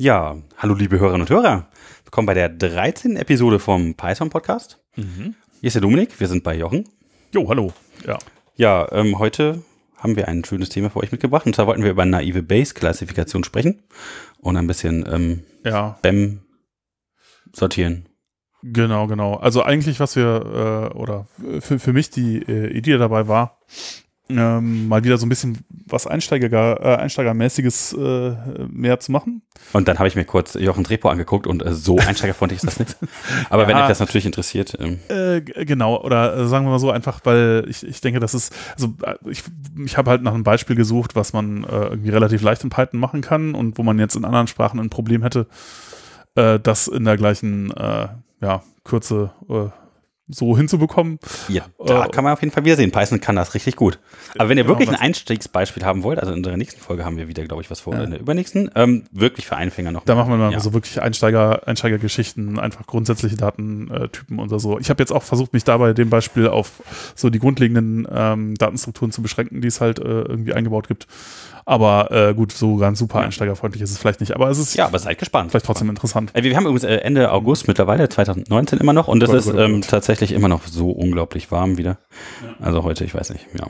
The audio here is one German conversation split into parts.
Ja, hallo liebe Hörerinnen und Hörer. Willkommen bei der 13. Episode vom Python Podcast. Mhm. Hier ist der Dominik, wir sind bei Jochen. Jo, hallo. Ja. Ja, ähm, heute haben wir ein schönes Thema für euch mitgebracht. Und zwar wollten wir über naive Base-Klassifikation sprechen und ein bisschen ähm, Ja, Spam sortieren. genau, genau. Also eigentlich, was wir, äh, oder für, für mich die äh, Idee dabei war, ähm, mal wieder so ein bisschen was Einsteiger, äh, Einsteigermäßiges äh, mehr zu machen. Und dann habe ich mir kurz Jochens Repo angeguckt und äh, so einsteigerfreundlich ist das nicht. Aber wenn Ja. euch das natürlich interessiert, ähm, Äh, genau, oder äh, sagen wir mal so einfach, weil ich, ich denke, das ist, also äh, ich, ich habe halt nach einem Beispiel gesucht, was man äh, irgendwie relativ leicht in Python machen kann und wo man jetzt in anderen Sprachen ein Problem hätte, das in der gleichen ja, Kürze so hinzubekommen. ja, da Äh, kann man auf jeden Fall wieder sehen. Python kann das richtig gut. Aber wenn ihr Genau, wirklich ein Einstiegsbeispiel haben wollt, also in der nächsten Folge haben wir wieder, glaube ich, was vor, Ja. in der übernächsten, ähm, wirklich für Einfänger noch. Da machen wir mal Ja. so wirklich Einsteiger, Einsteigergeschichten, einfach grundsätzliche Datentypen oder so. Ich habe jetzt auch versucht, mich dabei dem Beispiel auf so die grundlegenden ähm, Datenstrukturen zu beschränken, die es halt äh, irgendwie eingebaut gibt. Aber äh, gut, so ganz super Ja. einsteigerfreundlich ist es vielleicht nicht. Aber es ist Ja, aber seid gespannt. vielleicht trotzdem interessant. Äh, Wir haben übrigens äh, Ende August mittlerweile, 2019 immer noch, und es oh ist Gott, oh ähm, tatsächlich immer noch so unglaublich warm wieder. Also heute, ich weiß nicht, ja.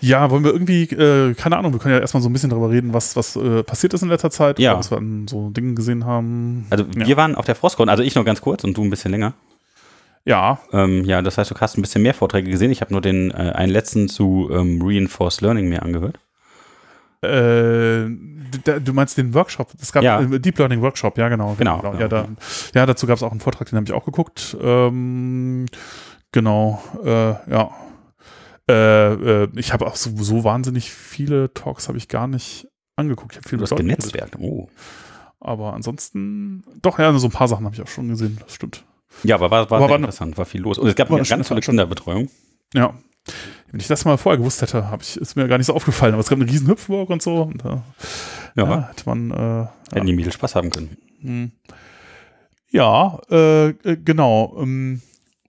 Ja, wollen wir irgendwie, äh, keine Ahnung, wir können ja erstmal so ein bisschen darüber reden, was, was äh, passiert ist in letzter Zeit, Ja. was wir an so Dingen gesehen haben. Also Ja. wir waren auf der Frostcon, also ich nur ganz kurz und du ein bisschen länger. Ja, Ähm, ja, das heißt, du hast ein bisschen mehr Vorträge gesehen. Ich habe nur den äh, einen letzten zu ähm, Reinforced Learning mir angehört. Äh, da, du meinst den Workshop? Es gab Ja. Deep Learning Workshop, ja genau. Genau, Ja, genau, da, ja dazu gab es auch einen Vortrag, den habe ich auch geguckt. Ähm, genau, äh, ja. Äh, äh, ich habe auch so, so wahnsinnig viele Talks habe ich gar nicht angeguckt. Ich habe viel Du hast genetzwerkt. Oh. Aber ansonsten, doch, ja, so ein paar Sachen habe ich auch schon gesehen, das stimmt. Ja, aber war, war Aber war eine- interessant, war viel los. Und es gab eine ganz tolle. Kinderbetreuung. Ja. Wenn ich das mal vorher gewusst hätte, hab ich, ist mir gar nicht so aufgefallen. Aber es gab eine riesen Hüpfburg und so. Und, äh, Ja, ja, hätte man, äh, hätten die Mädels Spaß haben können. Hm. Ja, äh, äh, genau. Ähm,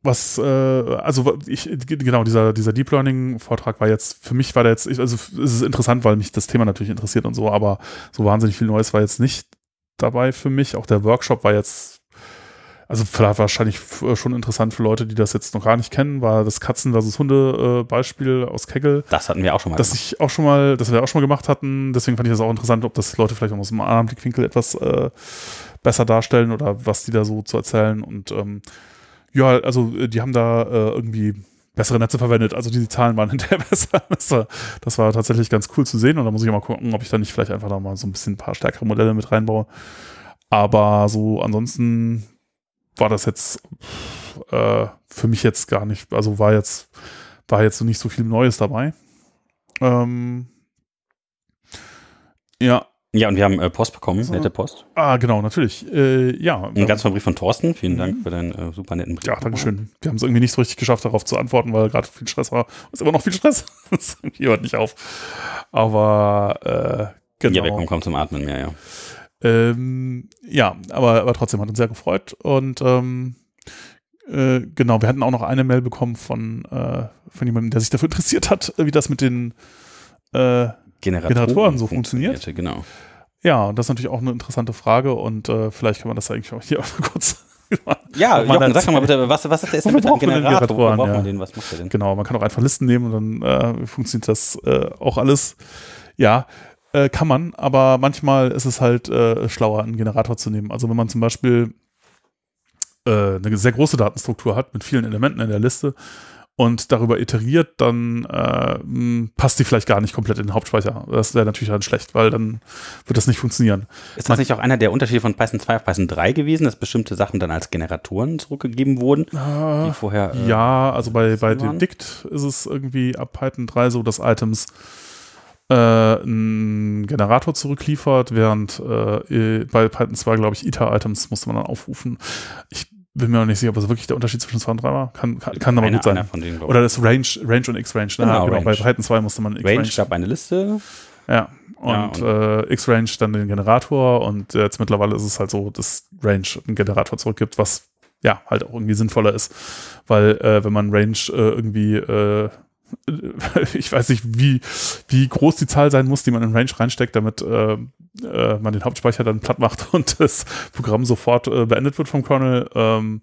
was, äh, also ich, genau, dieser, dieser Deep Learning Vortrag war jetzt, für mich war der jetzt, ich, also es ist interessant, weil mich das Thema natürlich interessiert und so, aber so wahnsinnig viel Neues war jetzt nicht dabei für mich. Auch der Workshop war jetzt, also vielleicht wahrscheinlich äh, schon interessant für Leute, die das jetzt noch gar nicht kennen, war das Katzen versus Hunde äh, Beispiel aus Kegel Das hatten wir auch schon mal. das ich auch schon mal, das wir auch schon mal gemacht hatten. Deswegen fand ich das auch interessant, ob das Leute vielleicht auch aus einem anderen Blickwinkel etwas äh, besser darstellen oder was die da so zu erzählen. Und ähm, ja, also äh, die haben da äh, irgendwie bessere Netze verwendet. Also die Zahlen waren hinterher besser. Das war, das war tatsächlich ganz cool zu sehen. Und da muss ich mal gucken, ob ich da nicht vielleicht einfach da mal so ein bisschen ein paar stärkere Modelle mit reinbaue. Aber so ansonsten war das jetzt äh, für mich jetzt gar nicht, also war jetzt, war jetzt nicht so viel Neues dabei. Ähm, ja, ja, und wir haben äh, Post bekommen, So. nette Post. ah, genau, natürlich. Äh, ja, Ein ganz Brief von Thorsten. Vielen Mhm. Dank für deinen äh, super netten Brief. ja, Dankeschön. Wir haben es irgendwie nicht so richtig geschafft, darauf zu antworten, weil gerade viel Stress war. Es ist immer noch viel Stress. Das hört nicht auf. Aber äh, genau. Ja, wir kommen kaum zum Atmen mehr, ja. Ähm, ja, aber, aber trotzdem hat uns sehr gefreut. Und ähm, äh, genau, wir hatten auch noch eine Mail bekommen von, äh, von jemandem, der sich dafür interessiert hat, wie das mit den äh, Generatoren so funktioniert. Genau. ja, und das ist natürlich auch eine interessante Frage und äh, vielleicht kann man das eigentlich auch hier auch kurz. Ja, Jochen, sag doch mal bitte, was, was ist der, mit einem Generator? Wofür Generatoren, braucht ja. man den? Was macht der denn? genau, man kann auch einfach Listen nehmen und dann äh, funktioniert das äh, auch alles. Ja, äh, kann man, aber manchmal ist es halt äh, schlauer, einen Generator zu nehmen. Also wenn man zum Beispiel äh, eine sehr große Datenstruktur hat mit vielen Elementen in der Liste und darüber iteriert, dann äh, passt die vielleicht gar nicht komplett in den Hauptspeicher. Das wäre natürlich dann schlecht, weil dann wird das nicht funktionieren. Ist das nicht auch einer der Unterschiede von Python 2 auf Python 3 gewesen, dass bestimmte Sachen dann als Generatoren zurückgegeben wurden, die vorher äh, Ja, also bei, bei Dict ist es irgendwie ab Python 3 so, dass Items äh, einen Generator zurückliefert, während äh, bei Python 2, glaube ich, Iter-Items musste man dann aufrufen. Ich bin mir noch nicht sicher, ob das wirklich der Unterschied zwischen 2 und 3 war. Kann, kann, kann aber gut sein. denen, Oder das Range, Range und X-Range. Ne? Genau, Genau, bei Range. Python 2 musste man ich. Range X-Range. gab eine Liste. Ja, und, Ja, äh, X-Range dann den Generator und jetzt mittlerweile ist es halt so, dass Range einen Generator zurückgibt, was ja halt auch irgendwie sinnvoller ist, weil äh, wenn man Range äh, irgendwie äh, ich weiß nicht, wie, wie groß die Zahl sein muss, die man in Range reinsteckt, damit äh, äh, man den Hauptspeicher dann platt macht und das Programm sofort äh, beendet wird vom Kernel. Ähm,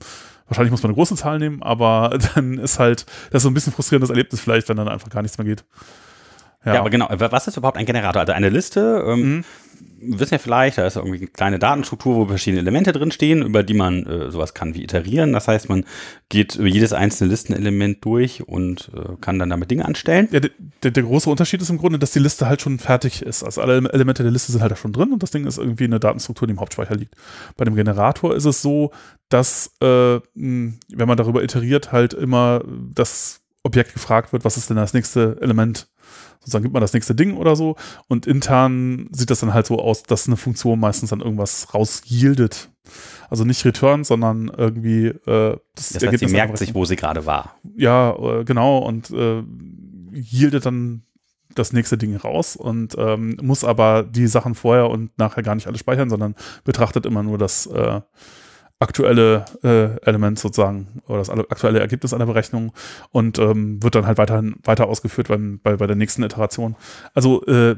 wahrscheinlich muss man eine große Zahl nehmen, aber dann ist halt, das ist so ein bisschen frustrierendes Erlebnis vielleicht, wenn dann einfach gar nichts mehr geht. Ja. ja, aber genau, was ist überhaupt ein Generator? Also eine Liste, ähm, mhm wissen ja vielleicht, da ist irgendwie eine kleine Datenstruktur, wo verschiedene Elemente drinstehen, über die man äh, sowas kann wie iterieren. Das heißt, man geht über jedes einzelne Listenelement durch und äh, kann dann damit Dinge anstellen. Ja, der, der, große Unterschied ist im Grunde, dass die Liste halt schon fertig ist. Also alle Elemente der Liste sind halt da schon drin und das Ding ist irgendwie eine Datenstruktur, die im Hauptspeicher liegt. Bei dem Generator ist es so, dass, äh, wenn man darüber iteriert, halt immer das Objekt gefragt wird, was ist denn das nächste Element sozusagen gibt man das nächste Ding oder so und intern sieht das dann halt so aus, dass eine Funktion meistens dann irgendwas raus yieldet. Also nicht return, sondern irgendwie äh, das, das heißt, sie merkt sich, wo sie gerade war. Ja, äh, genau und äh, yieldet dann das nächste Ding raus und ähm, muss aber die Sachen vorher und nachher gar nicht alle speichern, sondern betrachtet immer nur das äh, aktuelle äh, Element sozusagen oder das aktuelle Ergebnis einer Berechnung und ähm, wird dann halt weiterhin weiter ausgeführt beim, bei, bei der nächsten Iteration. Also äh,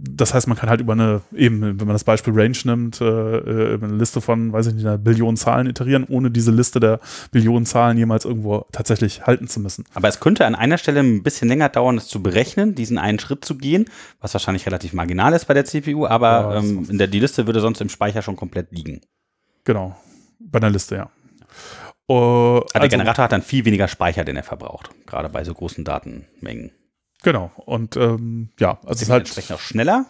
das heißt, man kann halt über eine, eben, wenn man das Beispiel Range nimmt, äh, äh eine Liste von, weiß ich nicht, einer Billion Zahlen iterieren, ohne diese Liste der Billionen Zahlen jemals irgendwo tatsächlich halten zu müssen. Aber es könnte an einer Stelle ein bisschen länger dauern, das zu berechnen, diesen einen Schritt zu gehen, was wahrscheinlich relativ marginal ist bei der CPU, aber ja, ähm, in der, die Liste würde sonst im Speicher schon komplett liegen. Genau. Bei einer Liste, ja. Uh, der also, Generator hat dann viel weniger Speicher, den er verbraucht, gerade bei so großen Datenmengen. Genau. Und ähm, ja, also ist halt entsprechend auch schneller.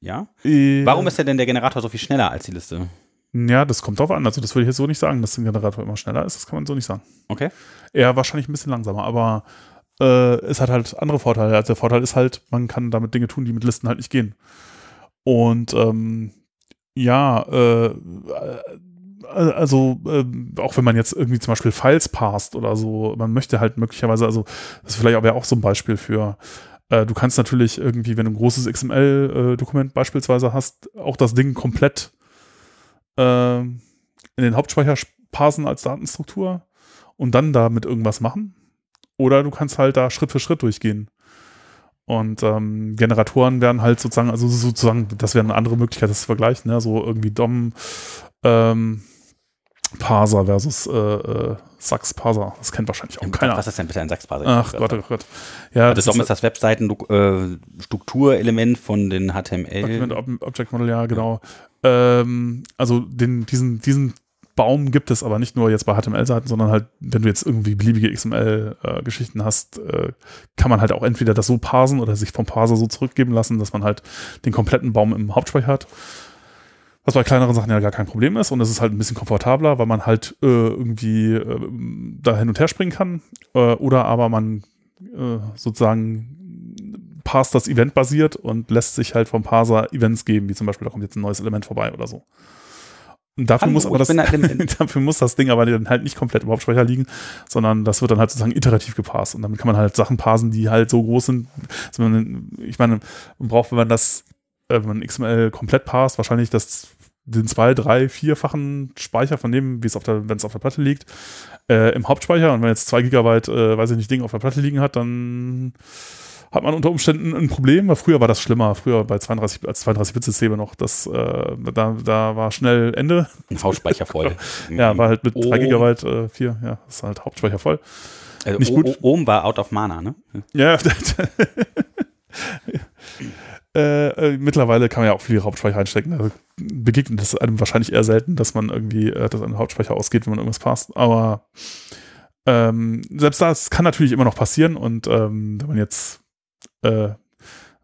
Ja. Äh, Warum ist denn der Generator so viel schneller als die Liste? Ja, das kommt drauf an. Also das würde ich jetzt so nicht sagen, dass ein Generator immer schneller ist. Das kann man so nicht sagen. Okay. Eher wahrscheinlich ein bisschen langsamer, aber äh, es hat halt andere Vorteile. Also der Vorteil ist halt, man kann damit Dinge tun, die mit Listen halt nicht gehen. Und ähm, ja, äh, also äh, auch wenn man jetzt irgendwie zum Beispiel Files passt oder so, man möchte halt möglicherweise, also das ist vielleicht aber auch so ein Beispiel für, äh, du kannst natürlich irgendwie, wenn du ein großes XML-Dokument äh, beispielsweise hast, auch das Ding komplett äh, in den Hauptspeicher parsen als Datenstruktur und dann damit irgendwas machen. Oder du kannst halt da Schritt für Schritt durchgehen. Und ähm, Generatoren werden halt sozusagen, also sozusagen, das wäre eine andere Möglichkeit, das zu vergleichen, ne? so irgendwie DOM, ähm, Parser versus äh, äh, Sachs Parser. Das kennt wahrscheinlich auch keiner. Was ist denn bitte ein Sachs Parser? Ach Gott, oh Gott. Ja, das, das ist das Webseiten-Strukturelement äh, von den HTML. Document Object Model, ja, genau. Ja. Ähm, also den, diesen, diesen Baum gibt es aber nicht nur jetzt bei HTML-Seiten, sondern halt, wenn du jetzt irgendwie beliebige XML-Geschichten äh, hast, äh, kann man halt auch entweder das so parsen oder sich vom Parser so zurückgeben lassen, dass man halt den kompletten Baum im Hauptspeicher hat. Was bei kleineren Sachen ja gar kein Problem ist und es ist halt ein bisschen komfortabler, weil man halt äh, irgendwie äh, da hin und her springen kann. Äh, oder aber man äh, sozusagen parst das Event basiert und lässt sich halt vom Parser Events geben, wie zum Beispiel, da kommt jetzt ein neues Element vorbei oder so. Und dafür, Hallo, muss aber das, dafür muss das Ding aber dann halt nicht komplett im Hauptspeicher liegen, sondern das wird dann halt sozusagen iterativ gepasst. Und damit kann man halt Sachen parsen, die halt so groß sind. Also man, ich meine, man braucht, wenn man das, äh, wenn man XML komplett passt, wahrscheinlich das den zwei, drei, vierfachen Speicher von dem, wie es auf der, wenn es auf der Platte liegt, äh, im Hauptspeicher. Und wenn jetzt zwei Gigabyte, äh, weiß ich nicht, Ding auf der Platte liegen hat, dann hat man unter Umständen ein Problem, weil früher war das schlimmer, früher bei 32, als 32-Bit-Systeme noch, das, äh, da, da war schnell Ende. Ein Hauptspeicher voll. ja, war halt mit oh. 3 Gigabyte, äh, 4, ja, ist halt Hauptspeicher voll. Also Nicht gut. Ohm war out of mana, ne? Ja, Äh, äh, mittlerweile kann man ja auch viel Hauptspeicher einstecken. Also begegnet es einem wahrscheinlich eher selten, dass man irgendwie, äh, dass ein Hauptspeicher ausgeht, wenn man irgendwas passt. Aber ähm, selbst das kann natürlich immer noch passieren und ähm, wenn man jetzt äh,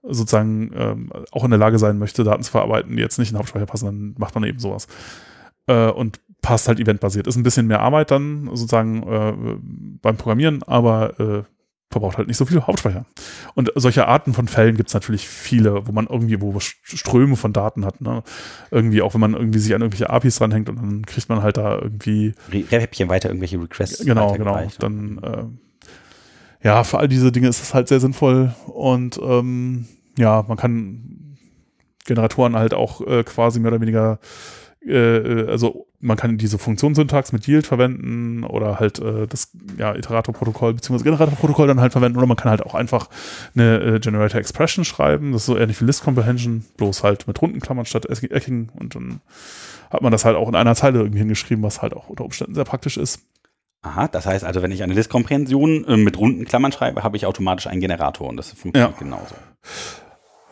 sozusagen ähm, auch in der Lage sein möchte, Daten zu verarbeiten, die jetzt nicht in den Hauptspeicher passen, dann macht man eben sowas. Äh, und passt halt eventbasiert. Ist ein bisschen mehr Arbeit dann sozusagen beim Programmieren, aber verbraucht halt nicht so viel Hauptspeicher. Und solche Arten von Fällen gibt es natürlich viele, wo man irgendwie, wo Ströme von Daten hat. Ne? Irgendwie auch, wenn man irgendwie sich an irgendwelche APIs dranhängt und dann kriegt man halt da irgendwie Häppchen weiter irgendwelche Requests. Genau, genau. Dann äh, ja, für all diese Dinge ist es halt sehr sinnvoll und ähm, ja, man kann Generatoren halt auch äh, quasi mehr oder weniger äh, also man kann diese Funktionssyntax mit Yield verwenden oder halt äh, das ja, Iterator-Protokoll bzw. Generator-Protokoll dann halt verwenden oder man kann halt auch einfach eine äh, Generator Expression schreiben. Das ist so ähnlich wie List Comprehension, bloß halt mit runden Klammern statt Ecking und dann hat man das halt auch in einer Zeile irgendwie hingeschrieben, was halt auch unter Umständen sehr praktisch ist. Aha, das heißt also, wenn ich eine List-Komprehension äh, mit runden Klammern schreibe, habe ich automatisch einen Generator und das funktioniert ja. genauso.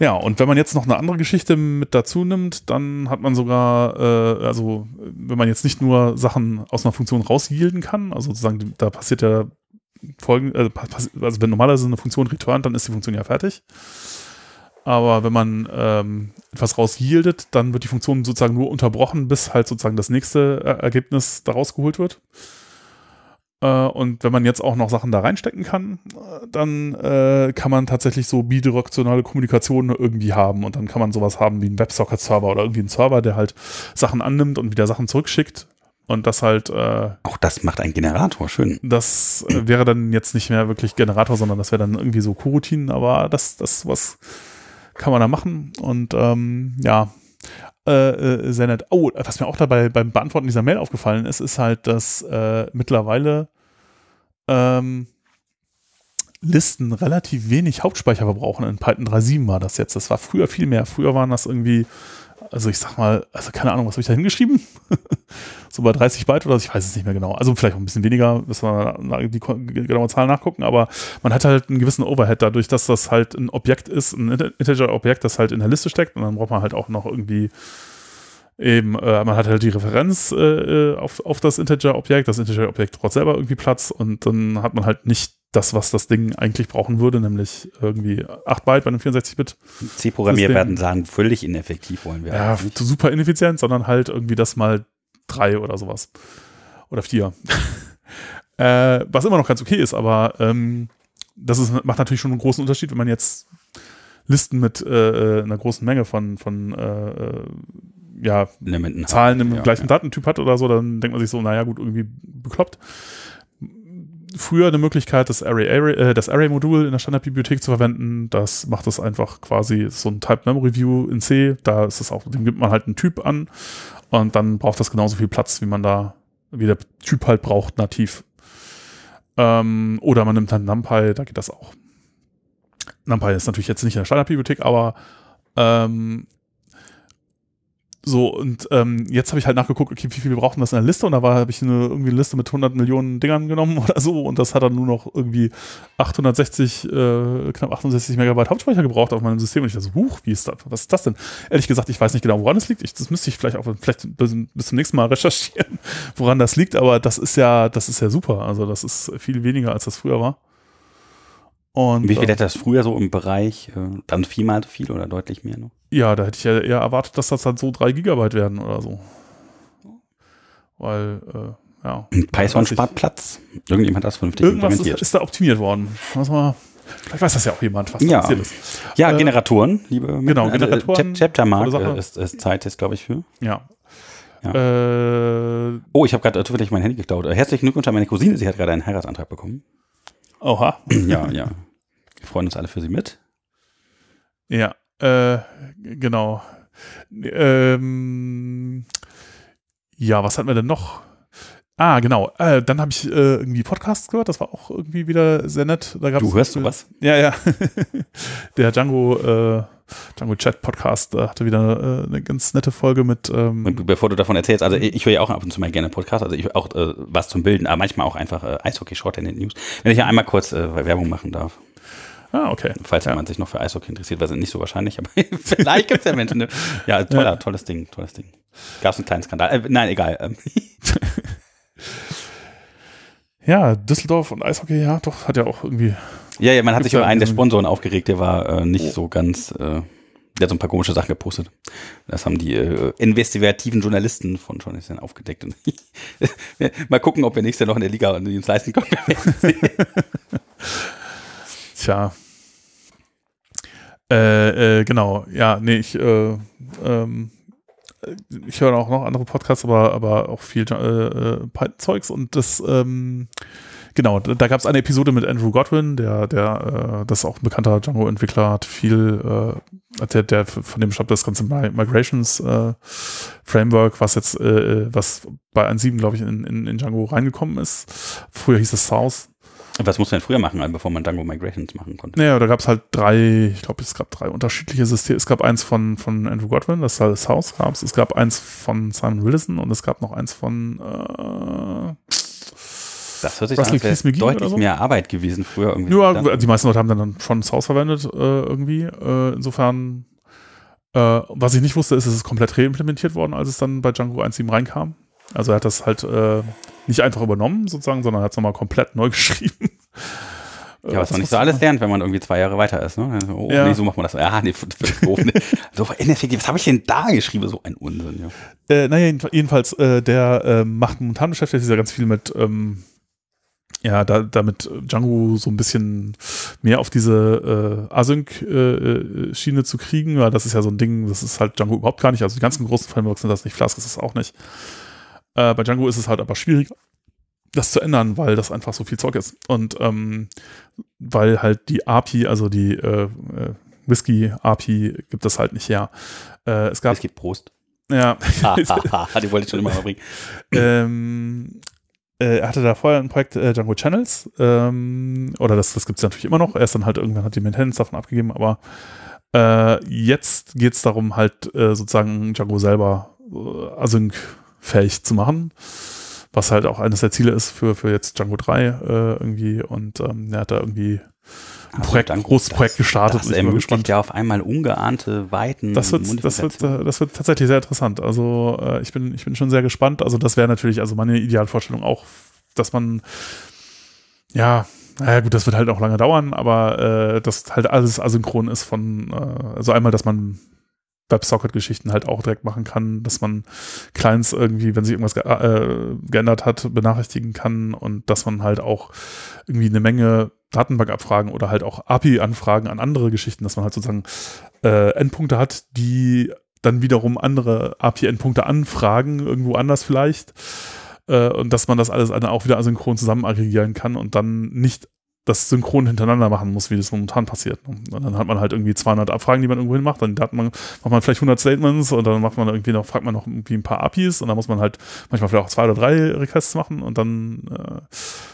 Ja, und wenn man jetzt noch eine andere Geschichte mit dazu nimmt, dann hat man sogar, äh, also wenn man jetzt nicht nur Sachen aus einer Funktion rausyielden kann, also sozusagen, da passiert ja folgend, äh, also wenn normalerweise eine Funktion returnt, dann ist die Funktion ja fertig. Aber wenn man ähm, etwas rausyieldet, dann wird die Funktion sozusagen nur unterbrochen, bis halt sozusagen das nächste Ergebnis daraus geholt wird. Äh, und wenn man jetzt auch noch Sachen da reinstecken kann, äh, dann äh, kann man tatsächlich so bidirektionale Kommunikation irgendwie haben. Und dann kann man sowas haben wie einen WebSocket-Server oder irgendwie einen Server, der halt Sachen annimmt und wieder Sachen zurückschickt. Und das halt. Äh, auch das macht ein Generator, schön. Das äh, wäre dann jetzt nicht mehr wirklich Generator, sondern das wäre dann irgendwie so Coroutinen. Aber das, das was kann man da machen. Und ähm, ja, äh, äh, nett. Oh, was mir auch dabei beim Beantworten dieser Mail aufgefallen ist, ist halt, dass äh, mittlerweile ähm, Listen relativ wenig Hauptspeicher verbrauchen. In Python 3.7 war das jetzt. Das war früher viel mehr. Früher waren das irgendwie, also ich sag mal, also keine Ahnung, was habe ich da hingeschrieben? so bei 30 Byte oder so, ich weiß es nicht mehr genau. Also vielleicht auch ein bisschen weniger, müssen wir die genaue Zahl nachgucken, aber man hat halt einen gewissen Overhead dadurch, dass das halt ein Objekt ist, ein Integer-Objekt, das halt in der Liste steckt und dann braucht man halt auch noch irgendwie eben, äh, man hat halt die Referenz äh, äh auf, auf das Integer-Objekt, das Integer-Objekt braucht selber irgendwie Platz und dann hat man halt nicht das, was das Ding eigentlich brauchen würde, nämlich irgendwie 8 Byte bei einem 64-Bit. C-Programmierer werden sagen, völlig ineffektiv wollen wir. Ja, super ineffizient, sondern halt irgendwie das mal drei oder sowas. Oder vier. äh, was immer noch ganz okay ist, aber ähm, das ist, macht natürlich schon einen großen Unterschied, wenn man jetzt Listen mit äh, äh einer großen Menge von, von äh, äh ja, Zahlen im ja, gleichen ja. Datentyp hat oder so, dann denkt man sich so, naja, gut, irgendwie bekloppt. Früher eine Möglichkeit, das Array-Modul Array, äh, Array in der Standardbibliothek zu verwenden. Das macht es einfach quasi so ein Type Memory View in C. Da ist es auch, dem gibt man halt einen Typ an und dann braucht das genauso viel Platz, wie man da, wie der Typ halt braucht, nativ. Ähm, oder man nimmt dann NumPy, da geht das auch. NumPy ist natürlich jetzt nicht in der Standardbibliothek, aber ähm, so, und ähm, jetzt habe ich halt nachgeguckt, okay, wie viel wir brauchen das in der Liste? Und da war, habe ich eine irgendwie eine Liste mit 100 Millionen Dingern genommen oder so. Und das hat dann nur noch irgendwie 860, äh, knapp 68 Megabyte Hauptspeicher gebraucht auf meinem System. Und ich dachte so, huch, wie ist das? Was ist das denn? Ehrlich gesagt, ich weiß nicht genau, woran es liegt. Ich, das müsste ich vielleicht auch vielleicht bis, bis zum nächsten Mal recherchieren, woran das liegt. Aber das ist ja, das ist ja super. Also das ist viel weniger, als das früher war. Und, Wie viel hätte das früher so im Bereich? Äh, dann viermal so viel oder deutlich mehr noch? Ja, da hätte ich ja eher erwartet, dass das dann so drei Gigabyte werden oder so. Weil, äh, ja. Python spart Platz. Irgendjemand hat das vernünftig Irgendwas implementiert. Ist, ist da optimiert worden. Was mal, vielleicht weiß das ja auch jemand, was ja. passiert ist. Ja, äh, Generatoren, liebe Genau, also, Generatoren. Chapter Mark äh, ist, ist Zeit ist, glaube ich, für. Ja. ja. Äh, oh, ich habe gerade zufällig mein Handy geklaut. Herzlichen Glückwunsch an meine Cousine, sie hat gerade einen Heiratsantrag bekommen. Oha. Ja, ja. Wir freuen uns alle für Sie mit. Ja, äh, genau. Ähm, ja, was hatten wir denn noch? Ah, genau. Äh, dann habe ich äh, irgendwie Podcasts gehört. Das war auch irgendwie wieder sehr nett. Du hörst du was? Ja, ja. Der Django, äh, Django Chat Podcast äh, hatte wieder eine ganz nette Folge mit. Ähm Bevor du davon erzählst, also ich höre ja auch ab und zu mal gerne Podcasts. Also ich auch was zum Bilden, aber manchmal auch einfach äh, Eishockey Short in den News. Wenn ich ja einmal kurz Werbung machen darf. Ah, okay. Falls ja. jemand sich noch für Eishockey interessiert, was nicht so wahrscheinlich, aber vielleicht gibt es ja Menschen. Ne? Ja, toller, ja. tolles Ding, tolles Ding. Gab es einen kleinen Skandal. Äh, nein, egal. Ähm. ja, Düsseldorf und Eishockey, ja, doch, hat ja auch irgendwie. Ja, ja, man hat sich über einen der Sponsoren aufgeregt, der war äh, nicht oh. so ganz. Äh, der hat so ein paar komische Sachen gepostet. Das haben die äh, investigativen Journalisten von Journalisten aufgedeckt. Mal gucken, ob wir nächstes Jahr noch in der Liga uns leisten können. Tja. Äh, äh, genau, ja, nee, ich, äh, ähm, ich höre auch noch andere Podcasts, aber, aber auch viel äh, äh Python-Zeugs und das, ähm, genau, da gab es eine Episode mit Andrew Godwin, der, der, äh, das ist auch ein bekannter Django-Entwickler, hat viel, äh, der, der von dem stammt das ganze Migrations äh, Framework, was jetzt, äh, was bei 1.7, glaube ich, in, in, in Django reingekommen ist. Früher hieß es South. Was musste man früher machen, bevor man Django Migrations machen konnte? Naja, da gab es halt drei, ich glaube, es gab drei unterschiedliche Systeme. Es gab eins von, von Andrew Godwin, das das House gab es. Es gab eins von Simon Wilson und es gab noch eins von äh, das hört sich Russell an, als deutlich so. mehr Arbeit gewesen früher. Irgendwie ja, dann. die meisten Leute haben dann schon das Haus verwendet äh, irgendwie. Äh, insofern, äh, was ich nicht wusste, ist, es ist komplett reimplementiert worden, als es dann bei Django 1.7 reinkam. Also er hat das halt äh, nicht einfach übernommen sozusagen, sondern hat es nochmal komplett neu geschrieben. Ja, was man nicht so alles lernt, wenn man irgendwie zwei Jahre weiter ist. Ne? Also, oh, ja. nee, so macht man das. Ja, nee, doof. Nee. so, was habe ich denn da geschrieben? So ein Unsinn, ja. Äh, naja, jedenfalls, äh, der äh, macht momentan beschäftigt sich ja ganz viel mit, ähm, ja, da, damit Django so ein bisschen mehr auf diese äh, Async-Schiene äh, zu kriegen, weil das ist ja so ein Ding, das ist halt Django überhaupt gar nicht. Also die ganzen großen Frameworks sind das nicht, Flask ist es auch nicht. Äh, bei Django ist es halt aber schwierig, das zu ändern, weil das einfach so viel Zeug ist. Und ähm, weil halt die API, also die äh, äh Whisky-API, gibt es halt nicht her. Äh, es gab. Es gibt Prost. Ja. die wollte ich schon immer mal bringen. ähm, äh, er hatte da vorher ein Projekt äh, Django Channels, ähm, oder das, das gibt es natürlich immer noch. Er ist dann halt irgendwann hat die Maintenance davon abgegeben, aber äh, jetzt geht es darum, halt äh, sozusagen Django selber äh, async-fähig zu machen was halt auch eines der Ziele ist für, für jetzt Django 3 äh, irgendwie. Und ähm, er hat da irgendwie ein also Projekt, ein großes das, Projekt gestartet. Das ermöglicht ja auf einmal ungeahnte Weiten. Das wird, das wird, äh, das wird tatsächlich sehr interessant. Also äh, ich bin, ich bin schon sehr gespannt. Also das wäre natürlich, also meine Idealvorstellung auch, dass man ja, naja gut, das wird halt auch lange dauern, aber äh, dass halt alles asynchron ist von, äh, also einmal, dass man WebSocket-Geschichten halt auch direkt machen kann, dass man Clients irgendwie, wenn sich irgendwas ge äh, geändert hat, benachrichtigen kann und dass man halt auch irgendwie eine Menge Datenbankabfragen oder halt auch API-Anfragen an andere Geschichten, dass man halt sozusagen äh, Endpunkte hat, die dann wiederum andere API-Endpunkte anfragen, irgendwo anders vielleicht. Äh, und dass man das alles dann auch wieder asynchron zusammen aggregieren kann und dann nicht das synchron hintereinander machen muss, wie das momentan passiert. Und dann hat man halt irgendwie 200 Abfragen, die man irgendwo hin macht, dann hat man, macht man vielleicht 100 Statements und dann macht man irgendwie noch, fragt man noch irgendwie ein paar APIs und dann muss man halt manchmal vielleicht auch zwei oder drei Requests machen und dann äh,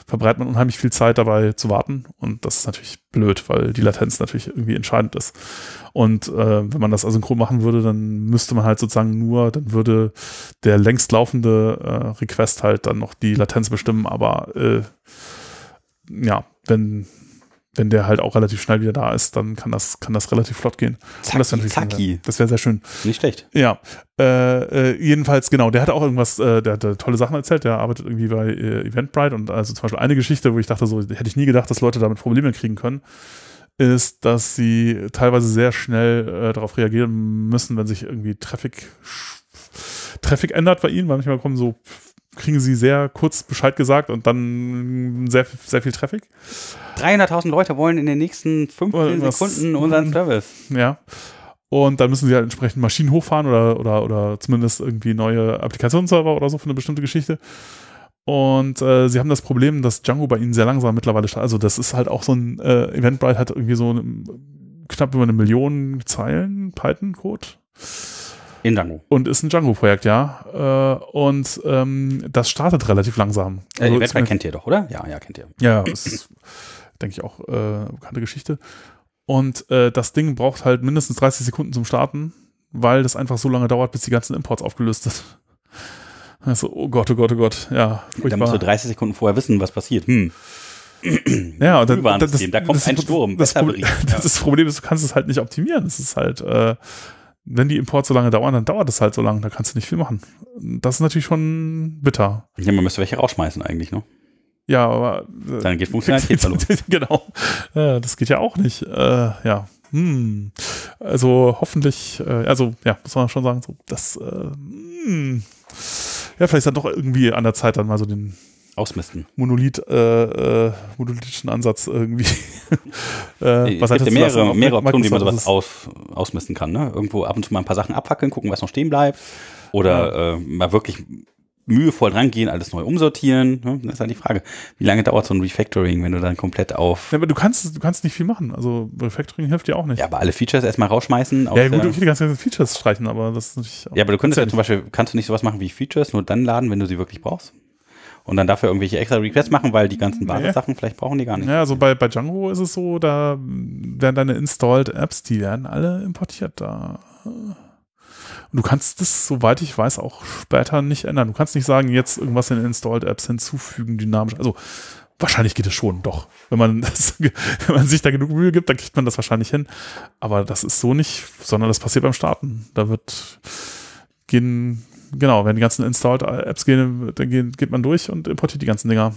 verbreitet man unheimlich viel Zeit dabei zu warten und das ist natürlich blöd, weil die Latenz natürlich irgendwie entscheidend ist. Und äh, wenn man das asynchron machen würde, dann müsste man halt sozusagen nur, dann würde der längst laufende äh, Request halt dann noch die Latenz bestimmen, aber äh, ja, wenn, wenn der halt auch relativ schnell wieder da ist, dann kann das, kann das relativ flott gehen. Zacki, das zacki. Das wäre sehr schön. Nicht schlecht. Ja. Äh, äh, jedenfalls, genau, der hat auch irgendwas, äh, der hat tolle Sachen erzählt, der arbeitet irgendwie bei äh, Eventbrite und also zum Beispiel eine Geschichte, wo ich dachte, so hätte ich nie gedacht, dass Leute damit Probleme kriegen können, ist, dass sie teilweise sehr schnell äh, darauf reagieren müssen, wenn sich irgendwie Traffic Traffic ändert bei ihnen. Manchmal kommen so kriegen sie sehr kurz Bescheid gesagt und dann sehr, sehr viel Traffic. 300.000 Leute wollen in den nächsten 15 Was, Sekunden unseren Service. Ja. Und dann müssen sie halt entsprechend Maschinen hochfahren oder, oder, oder zumindest irgendwie neue Applikationsserver oder so für eine bestimmte Geschichte. Und äh, sie haben das Problem, dass Django bei ihnen sehr langsam mittlerweile startet. Also das ist halt auch so ein äh, Eventbrite hat irgendwie so eine, knapp über eine Million Zeilen Python-Code. In Django. Und ist ein Django-Projekt, ja. Äh, und ähm, das startet relativ langsam. Also äh, Website kennt ihr doch, oder? Ja, ja, kennt ihr. Ja, ist, denke ich, auch äh, bekannte Geschichte. Und äh, das Ding braucht halt mindestens 30 Sekunden zum Starten, weil das einfach so lange dauert, bis die ganzen Imports aufgelöst sind. Also, oh Gott, oh Gott, oh Gott, ja. Da musst du 30 Sekunden vorher wissen, was passiert. Hm. ja, und dann, das, da kommt das, ein Sturm. Das, das, Problem, das, Problem ist, du kannst es halt nicht optimieren. Es ist halt, äh, wenn die Imports so lange dauern, dann dauert es halt so lange, da kannst du nicht viel machen. Das ist natürlich schon bitter. Ja, man müsste welche rausschmeißen eigentlich, ne? Ja, aber. Äh, dann geht Funktionalität verloren. genau. Äh, das geht ja auch nicht. Äh, ja. Hm. Also hoffentlich, äh, also ja, muss man schon sagen, so, das, äh, hm. ja, vielleicht ist dann doch irgendwie an der Zeit, dann mal so den Ausmisten. Monolith, äh, äh, monolithischen Ansatz irgendwie. äh, was es gibt ja mehrere, mehrere Optionen, wie man sowas aus, ausmisten kann. Ne? Irgendwo ab und zu mal ein paar Sachen abfackeln, gucken, was noch stehen bleibt. Oder ja. äh, mal wirklich mühevoll rangehen, alles neu umsortieren. Ne? Das ist halt die Frage, wie lange dauert so ein Refactoring, wenn du dann komplett auf. Ja, aber du kannst, du kannst nicht viel machen. Also Refactoring hilft dir auch nicht. Ja, aber alle Features erstmal rausschmeißen. Ja, gut, okay, die ganzen Features streichen, aber das ist natürlich. Ja, aber du könntest ja zum Beispiel, kannst du nicht sowas machen wie Features nur dann laden, wenn du sie wirklich brauchst? Und dann dafür irgendwelche extra Requests machen, weil die ganzen Basissachen nee. vielleicht brauchen die gar nicht. Ja, also bei, bei Django ist es so, da werden deine installed Apps, die werden alle importiert da. Und du kannst das, soweit ich weiß, auch später nicht ändern. Du kannst nicht sagen, jetzt irgendwas in den Installed Apps hinzufügen, dynamisch. Also wahrscheinlich geht es schon, doch. Wenn man, das, wenn man sich da genug Mühe gibt, dann kriegt man das wahrscheinlich hin. Aber das ist so nicht, sondern das passiert beim Starten. Da wird gehen, genau, wenn die ganzen Installed Apps gehen, dann geht, man durch und importiert die ganzen Dinger.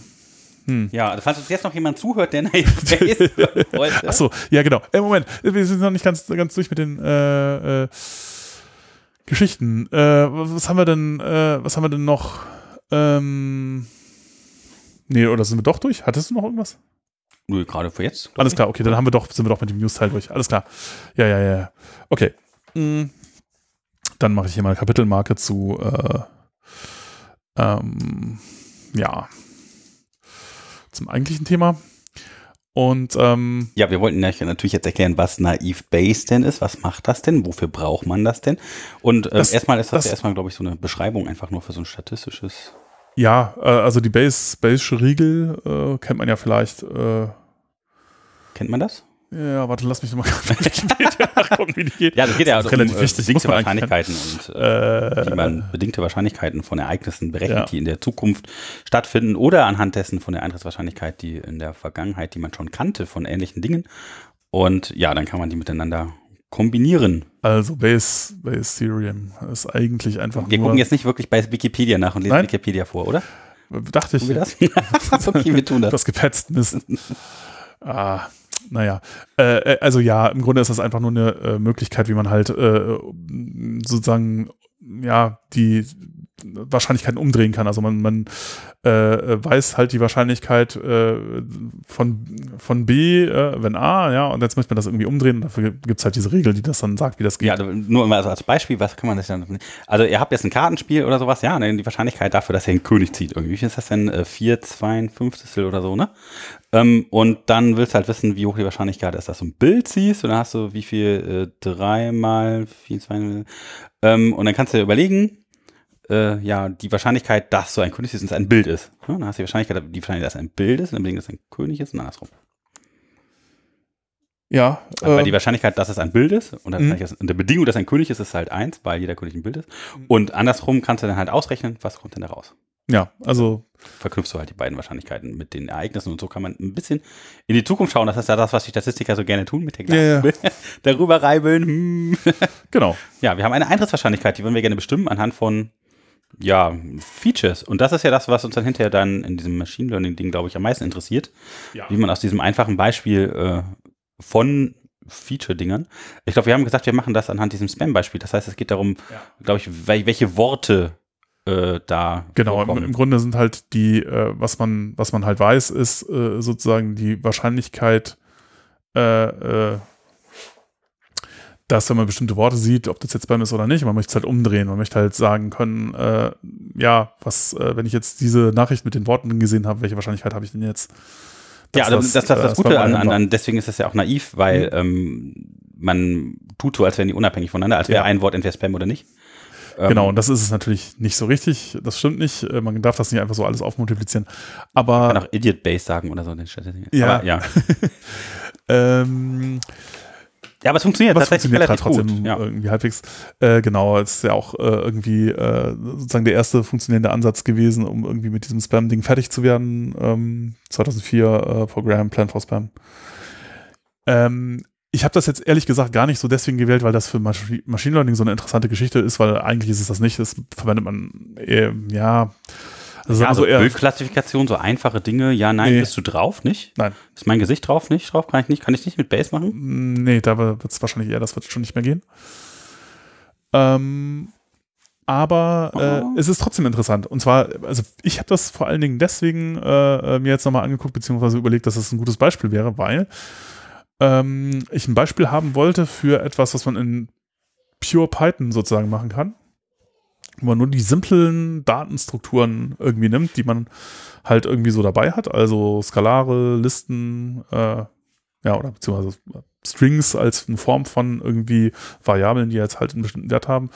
Hm. Ja, falls uns jetzt noch jemand zuhört, der wollte. Achso, ja genau. Äh, Moment, wir sind noch nicht ganz, ganz durch mit den äh, äh, Geschichten. Äh, was haben wir denn, äh, was haben wir denn noch? Ähm, nee, oder sind wir doch durch? Hattest du noch irgendwas? Nö, gerade für jetzt. Alles klar, okay, dann haben wir doch, sind wir doch mit dem News-Teil durch. Alles klar. Ja, ja, ja. Okay. Mhm. Dann mache ich hier mal eine Kapitelmarke zu, äh, ähm, ja, zum eigentlichen Thema. Und ähm, ja, wir wollten natürlich jetzt erklären, was Naive Base denn ist. Was macht das denn? Wofür braucht man das denn? Und ähm, das, erstmal ist das, das ja erstmal, glaube ich, so eine Beschreibung einfach nur für so ein statistisches. Ja, äh, also die Base, Base Riegel äh, kennt man ja vielleicht. Äh, kennt man das? Ja, warte, lass mich mal nachgucken, wie die geht. Ja, das geht ja also relativ um, wichtig, bedingte Wahrscheinlichkeiten und äh, wie man bedingte Wahrscheinlichkeiten von Ereignissen berechnet, ja. die in der Zukunft stattfinden oder anhand dessen von der Eintrittswahrscheinlichkeit, die in der Vergangenheit, die man schon kannte von ähnlichen Dingen. Und ja, dann kann man die miteinander kombinieren. Also Base, Base Theorem ist eigentlich einfach Wir gucken jetzt nicht wirklich bei Wikipedia nach und lesen Nein? Wikipedia vor, oder? Dachte ich. Tun wir das? okay, wir tun das. Das gepetzt, Mist. ah, naja, äh, äh, also ja, im Grunde ist das einfach nur eine äh, Möglichkeit, wie man halt äh, sozusagen ja die Wahrscheinlichkeiten umdrehen kann. Also man, man äh, weiß halt die Wahrscheinlichkeit äh, von, von B, äh, wenn A, ja, und jetzt möchte man das irgendwie umdrehen und dafür gibt es halt diese Regel, die das dann sagt, wie das geht. Ja, also nur mal als Beispiel, was kann man das dann, also ihr habt jetzt ein Kartenspiel oder sowas, ja, die Wahrscheinlichkeit dafür, dass er einen König zieht, irgendwie, wie viel ist das denn, äh, 4, 2, 5 oder so, ne? Ähm, und dann willst du halt wissen, wie hoch die Wahrscheinlichkeit ist, dass du ein Bild siehst. Und dann hast du wie viel? Äh, drei mal vier, zwei. Ähm, und dann kannst du dir überlegen, äh, ja, die Wahrscheinlichkeit, dass so ein König ist, ein Bild ist. Ja, dann hast du die Wahrscheinlichkeit, die Wahrscheinlichkeit, dass ein Bild ist, und dann bedingt, dass ein König ist und andersrum. Ja. Weil die Wahrscheinlichkeit, dass es ein Bild ist, und, dann mhm. der Bedingung, dass ein König ist, ist halt eins, weil jeder König ein Bild ist. Und andersrum kannst du dann halt ausrechnen, was kommt denn da raus. Ja, also. Verknüpfst du halt die beiden Wahrscheinlichkeiten mit den Ereignissen und so kann man ein bisschen in die Zukunft schauen. Das ist ja das, was die Statistiker so gerne tun mit der. Ja, ja. Darüber reibeln. Hm. Genau. Ja, wir haben eine Eintrittswahrscheinlichkeit, die wollen wir gerne bestimmen anhand von ja, Features. Und das ist ja das, was uns dann hinterher dann in diesem Machine Learning-Ding, glaube ich, am meisten interessiert. Ja. Wie man aus diesem einfachen Beispiel äh, von Feature-Dingern. Ich glaube, wir haben gesagt, wir machen das anhand diesem Spam-Beispiel. Das heißt, es geht darum, ja. glaube ich, welche Worte äh, da. Genau, im, im, Grunde sind halt die, äh, was man, was man halt weiß, ist äh, sozusagen die Wahrscheinlichkeit, äh, äh, dass wenn man bestimmte Worte sieht, ob das jetzt Spam ist oder nicht, man möchte es halt umdrehen. Man möchte halt sagen können, äh, ja, was, wenn ich jetzt diese Nachricht mit den Worten gesehen habe, welche Wahrscheinlichkeit habe ich denn jetzt? Ja, das, das, das, das, das Gute an, an, deswegen ist das ja auch naiv, weil mhm. ähm, man tut so, als wären die unabhängig voneinander, als wäre ja. ein Wort entweder Spam oder nicht. Ähm, genau, und das ist es natürlich nicht so richtig. Das stimmt nicht. Äh, man darf das nicht einfach so alles aufmultiplizieren. Aber. Man kann auch Idiot Base sagen oder so. Ja. Aber, ja. ähm, ja, aber es funktioniert aber tatsächlich funktioniert relativ trotzdem gut. Ja. irgendwie halbwegs. Äh, genau, es ist ja auch äh, irgendwie äh, sozusagen der erste funktionierende Ansatz gewesen, um irgendwie mit diesem Spam-Ding fertig zu werden. Ähm, 2004 äh, Programm Plan for Spam. Ähm, ich habe das jetzt ehrlich gesagt gar nicht so deswegen gewählt, weil das für Masch Machine Learning so eine interessante Geschichte ist, weil eigentlich ist es das nicht. Das verwendet man eher, ja. Also ja, also so Bildklassifikation, so einfache Dinge. Ja, nein, nee. bist du drauf, nicht? Nein. Ist mein Gesicht drauf, nicht? Drauf kann ich nicht, kann ich nicht mit Base machen? Mm, nee, da wird es wahrscheinlich eher, das wird schon nicht mehr gehen. Ähm, aber äh, oh. es ist trotzdem interessant. Und zwar, also ich habe das vor allen Dingen deswegen äh, mir jetzt nochmal angeguckt, beziehungsweise überlegt, dass es das ein gutes Beispiel wäre, weil ähm, ich ein Beispiel haben wollte für etwas, was man in Pure Python sozusagen machen kann. Man nur die simplen Datenstrukturen irgendwie nimmt, die man halt irgendwie so dabei hat, also Skalare, Listen, äh, ja, oder beziehungsweise Strings als eine Form von irgendwie Variablen, die jetzt halt einen bestimmten Wert haben,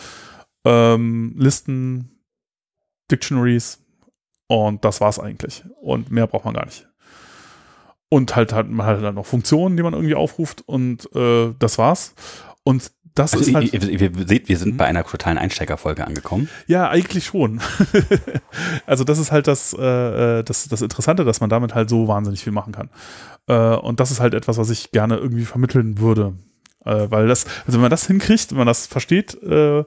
ähm, Listen, Dictionaries und das war's eigentlich. Und mehr braucht man gar nicht. Und halt hat man halt dann noch Funktionen, die man irgendwie aufruft und äh, das war's. Und das Also ist halt. ihr, ihr, ihr seht, wir sind Mhm. bei einer totalen Einsteigerfolge angekommen. Ja, eigentlich schon. also das ist halt das, äh, das, das Interessante, dass man damit halt so wahnsinnig viel machen kann. Äh, und das ist halt etwas, was ich gerne irgendwie vermitteln würde. Äh, weil das, also wenn man das hinkriegt, wenn man das versteht, äh,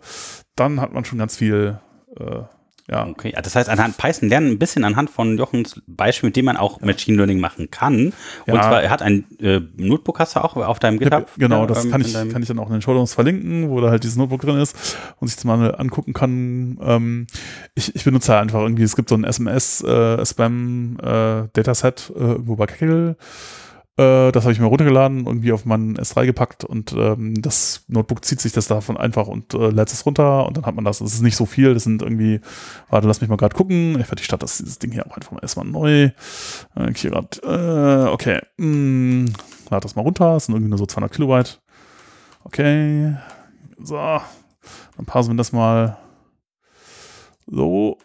dann hat man schon ganz viel, äh, ja. Okay, das heißt, anhand Python lernen ein bisschen anhand von Jochens Beispiel, mit dem man auch Machine Learning machen kann. Und Ja. zwar, er hat ein äh, Notebook, hast du auch auf deinem GitHub? Genau, das ähm, kann ich, kann ich dann auch in den Show Notes verlinken, wo da halt dieses Notebook drin ist und sich das mal angucken kann. Ähm, ich, ich benutze halt einfach irgendwie, es gibt so ein SMS-Spam-Dataset äh, irgendwo bei Kaggle. Äh, das habe ich mir runtergeladen, irgendwie auf meinen S3 gepackt und ähm, das Notebook zieht sich das davon einfach und äh, lädt es runter und dann hat man das. Das ist nicht so viel, das sind irgendwie, warte, lass mich mal gerade gucken. Ich werde die Stadt, das dieses Ding hier auch einfach mal erstmal neu. Äh, hier grad, äh, okay, mm, lad das mal runter, das sind irgendwie nur so 200 Kilobyte. Okay, so, dann parsen wir das mal so.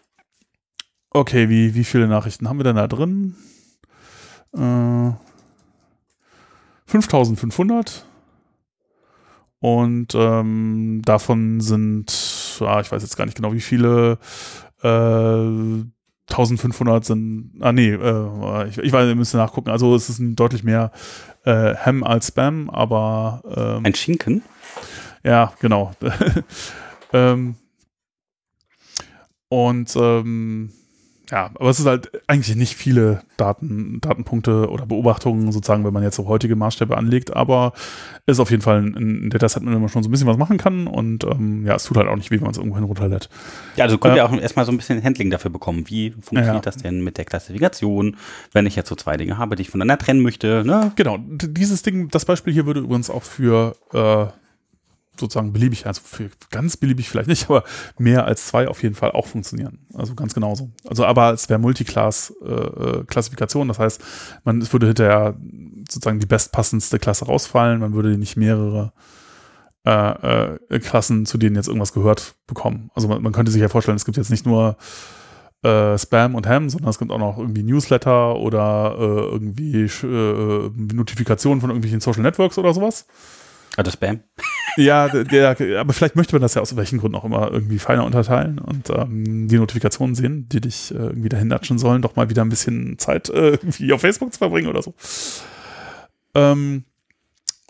Okay, wie, wie viele Nachrichten haben wir denn da drin? Äh, 5500. Und ähm, davon sind, ah, ich weiß jetzt gar nicht genau, wie viele, äh, 1500 sind, ah nee, äh, ich, ich weiß, wir müssen nachgucken. Also es ist ein deutlich mehr äh, Ham als Spam, aber ähm, Ein Schinken? ja, genau. ähm, und ähm, ja, aber es ist halt eigentlich nicht viele Daten, Datenpunkte oder Beobachtungen sozusagen, wenn man jetzt so heutige Maßstäbe anlegt, aber es ist auf jeden Fall ein, ein Dataset, mit dem man schon so ein bisschen was machen kann und ähm, ja, es tut halt auch nicht weh, wenn man es irgendwo runterlädt. Ja, also könnt Äh, ihr auch erstmal so ein bisschen Handling dafür bekommen. Wie funktioniert Ja. das denn mit der Klassifikation, wenn ich jetzt so zwei Dinge habe, die ich voneinander trennen möchte? Ne? Genau, dieses Ding, das Beispiel hier würde übrigens auch für äh, sozusagen beliebig, also ganz beliebig vielleicht nicht, aber mehr als zwei auf jeden Fall auch funktionieren. Also ganz genauso. Also aber es wäre Multiclass-Klassifikation, das heißt, man es würde hinterher sozusagen die bestpassendste Klasse rausfallen, man würde nicht mehrere äh, äh, Klassen, zu denen jetzt irgendwas gehört, bekommen. Also man, man könnte sich ja vorstellen, es gibt jetzt nicht nur äh, Spam und Ham, sondern es gibt auch noch irgendwie Newsletter oder äh, irgendwie äh, Notifikationen von irgendwelchen Social Networks oder sowas. Also Spam. Ja, der, aber vielleicht möchte man das ja aus welchen Gründen auch immer irgendwie feiner unterteilen und ähm, die Notifikationen sehen, die dich äh, irgendwie dahin natschen sollen, doch mal wieder ein bisschen Zeit äh, irgendwie auf Facebook zu verbringen oder so. Ähm,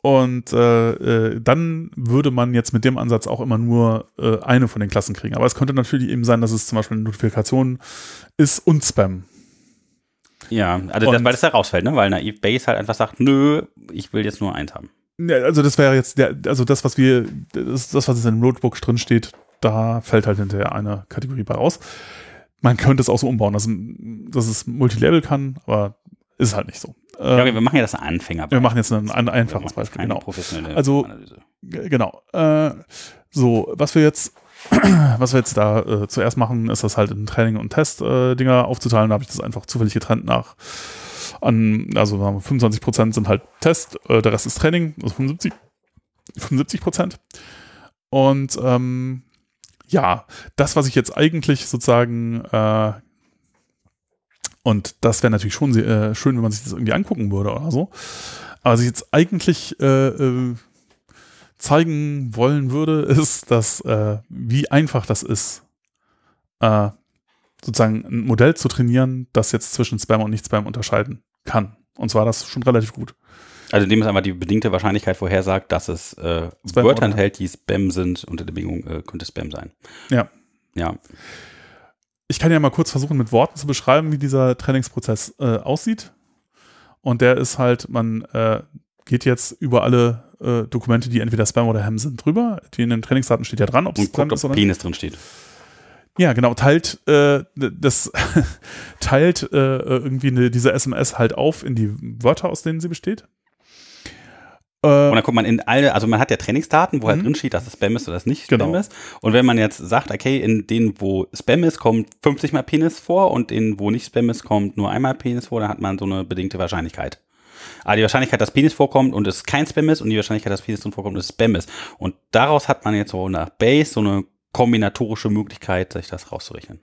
und äh, äh, dann würde man jetzt mit dem Ansatz auch immer nur äh, eine von den Klassen kriegen. Aber es könnte natürlich eben sein, dass es zum Beispiel eine Notifikation ist und Spam. Ja, also das, weil das da rausfällt, ne? Weil Naive Base halt einfach sagt, nö, ich will jetzt nur eins haben. Ja, also das wäre jetzt der, also das, was wir, das, das, was in dem Notebook drin steht, da fällt halt hinterher eine Kategorie bei raus. Man könnte es auch so umbauen, dass, dass es Multilabel kann, aber ist halt nicht so. Ja, Ähm, okay, wir machen ja das Anfänger. wir machen jetzt ein, ein einfaches Beispiel, genau. Also- Genau. Äh, so, was wir jetzt, was wir jetzt da äh, zuerst machen, ist das halt in Training und Test äh, Dinger aufzuteilen. Da habe ich das einfach zufällig getrennt nach an, also sagen wir, 25 Prozent sind halt Test, äh, der Rest ist Training, also 75, 75 Prozent. Und ähm, ja, das, was ich jetzt eigentlich sozusagen äh, und das wäre natürlich schon äh, schön, wenn man sich das irgendwie angucken würde oder so. Aber was ich jetzt eigentlich äh, äh, zeigen wollen würde, ist, dass äh, wie einfach das ist, äh, sozusagen ein Modell zu trainieren, das jetzt zwischen Spam und Nicht-Spam unterscheiden kann. Und zwar das schon relativ gut. Also indem es einfach die bedingte Wahrscheinlichkeit vorhersagt, dass es äh, Wörter enthält, die Spam sind, unter der Bedingung äh, könnte Spam sein. Ja. Ja. Ich kann ja mal kurz versuchen, mit Worten zu beschreiben, wie dieser Trainingsprozess äh, aussieht. Und der ist halt, man äh, geht jetzt über alle äh, Dokumente, die entweder Spam oder Ham sind, drüber. Die in den Trainingsdaten steht ja dran, ob es Und Spam guckt, ist ob. Penis drin steht. Ja, genau, teilt äh, das teilt äh, irgendwie eine, diese SMS halt auf in die Wörter, aus denen sie besteht. Äh, und dann kommt man in alle, also man hat ja Trainingsdaten, wo halt mhm. drin steht, dass es Spam ist oder das nicht Spam genau. ist. Und wenn man jetzt sagt, okay, in denen, wo Spam ist, kommt 50 mal Penis vor und in wo nicht Spam ist, kommt nur einmal Penis vor, dann hat man so eine bedingte Wahrscheinlichkeit. Aber die Wahrscheinlichkeit, dass Penis vorkommt und es kein Spam ist und die Wahrscheinlichkeit, dass Penis drin vorkommt und es Spam ist. Und daraus hat man jetzt so nach Base so eine kombinatorische Möglichkeit, sich das rauszurechnen.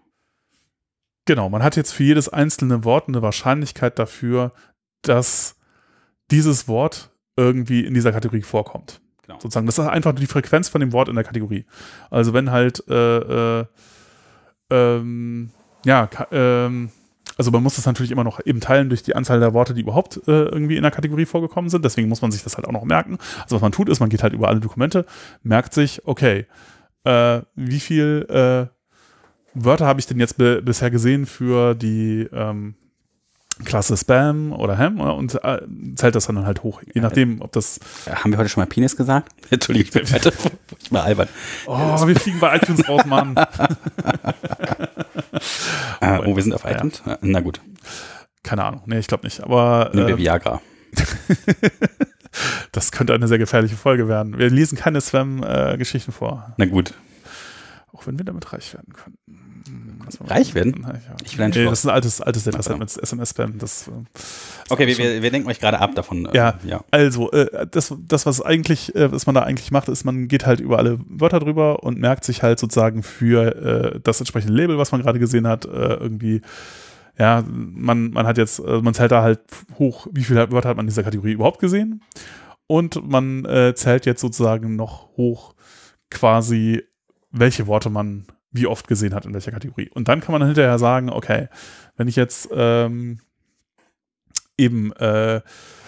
Genau, man hat jetzt für jedes einzelne Wort eine Wahrscheinlichkeit dafür, dass dieses Wort irgendwie in dieser Kategorie vorkommt. Genau. Sozusagen, das ist einfach die Frequenz von dem Wort in der Kategorie. Also wenn halt, äh, äh, ähm, ja, ähm, also man muss das natürlich immer noch eben teilen durch die Anzahl der Worte, die überhaupt äh, irgendwie in der Kategorie vorgekommen sind. Deswegen muss man sich das halt auch noch merken. Also was man tut, ist, man geht halt über alle Dokumente, merkt sich, okay, äh, wie viel äh, Wörter habe ich denn jetzt bisher gesehen für die ähm, Klasse Spam oder Ham und äh, zählt das dann halt hoch, je nachdem, ob das. Ja, haben wir heute schon mal Penis gesagt? Entschuldigung, ich bin weiter, ich mal albern. Oh, wir fliegen bei iTunes raus, Mann. ah, oh, wir sind auf iTunes? Ja. Na gut. Keine Ahnung, nee, ich glaube nicht, aber. Nehmen wir äh, Viagra. das könnte eine sehr gefährliche Folge werden. Wir lesen keine Spam-Geschichten äh, vor. Na gut. Auch wenn wir damit reich werden könnten. Reich werden? Ich will ein nee, das ist ein altes, altes Dataset mit SMS-Spam. Das, äh, das okay, wir, wir, wir denken euch gerade ab davon. Äh, ja, ja. also äh, das, das, was eigentlich, äh, was man da eigentlich macht, ist, man geht halt über alle Wörter drüber und merkt sich halt sozusagen für äh, das entsprechende Label, was man gerade gesehen hat, äh, irgendwie ja, man, man hat jetzt, also man zählt da halt hoch, wie viele Wörter hat man in dieser Kategorie überhaupt gesehen. Und man äh, zählt jetzt sozusagen noch hoch quasi, welche Worte man wie oft gesehen hat in welcher Kategorie. Und dann kann man hinterher sagen, okay, wenn ich jetzt ähm, eben äh,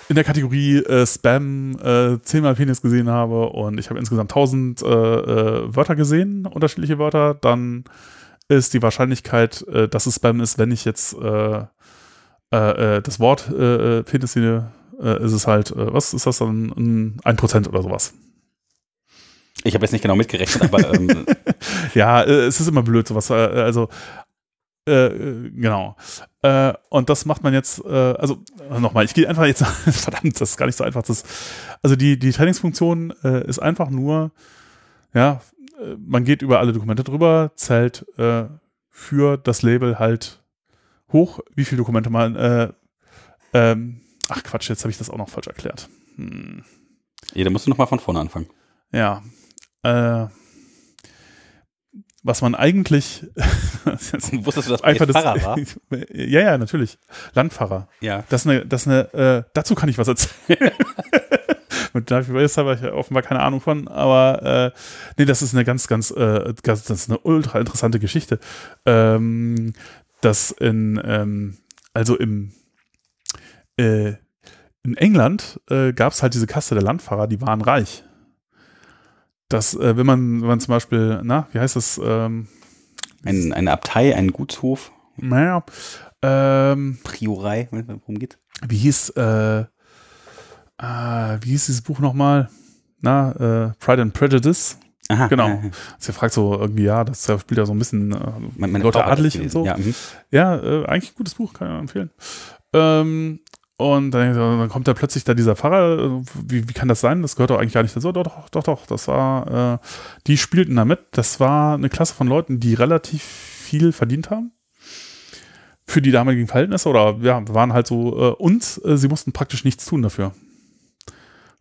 in der Kategorie äh, Spam äh, zehnmal Penis gesehen habe und ich habe insgesamt 1000 äh, äh, Wörter gesehen, unterschiedliche Wörter, dann ist die Wahrscheinlichkeit, äh, dass es Spam ist, wenn ich jetzt äh, das Wort Penis sehe, ist es halt, was ist das dann, ein Prozent oder sowas. Ich habe jetzt nicht genau mitgerechnet, aber. Ähm, ja, äh, es ist immer blöd, sowas. Äh, also, äh, genau. Äh, und das macht man jetzt, äh, also nochmal, ich gehe einfach jetzt, verdammt, das ist gar nicht so einfach. Das, also die, die Trainingsfunktion äh, ist einfach nur, ja, man geht über alle Dokumente drüber, zählt für das Label halt hoch, wie viele Dokumente man, ähm, ach Quatsch, jetzt habe ich das auch noch falsch erklärt. Hm. Ja, da musst du nochmal von vorne anfangen. Ja, äh, was man eigentlich. Wusstest du, dass einfach das, Pfarrer war? ja, ja, natürlich. Landpfarrer. Ja. Das ist eine, das ist eine, äh, dazu kann ich was erzählen. David West habe ich ja offenbar keine Ahnung von, aber äh, nee, das ist eine ganz, ganz, äh, ganz, das ist eine ultra interessante Geschichte. Ähm, dass in, ähm, also im, äh, in England äh, gab es halt diese Kaste der Landfahrer, die waren reich dass äh, wenn man, wenn man zum Beispiel, na, wie heißt das? Ähm, ein, eine Abtei, ein Gutshof. Naja. Ähm, Priorei, worum geht? Wie hieß, äh, äh, wie hieß dieses Buch nochmal? Na, äh, Pride and Prejudice. Aha, genau. Aha. Also ihr fragt so irgendwie, ja, das spielt ja so ein bisschen äh, meine Leute adelig und so. Ja, mhm. ja äh, eigentlich ein gutes Buch, kann ich empfehlen. Ähm, und dann, dann, kommt da plötzlich da dieser Pfarrer, wie, wie kann das sein? Das gehört doch eigentlich gar nicht dazu. Doch, doch, doch, doch. Das war, äh, die spielten damit. Das war eine Klasse von Leuten, die relativ viel verdient haben. Für die damaligen Verhältnisse oder ja, waren halt so, äh, und äh, sie mussten praktisch nichts tun dafür.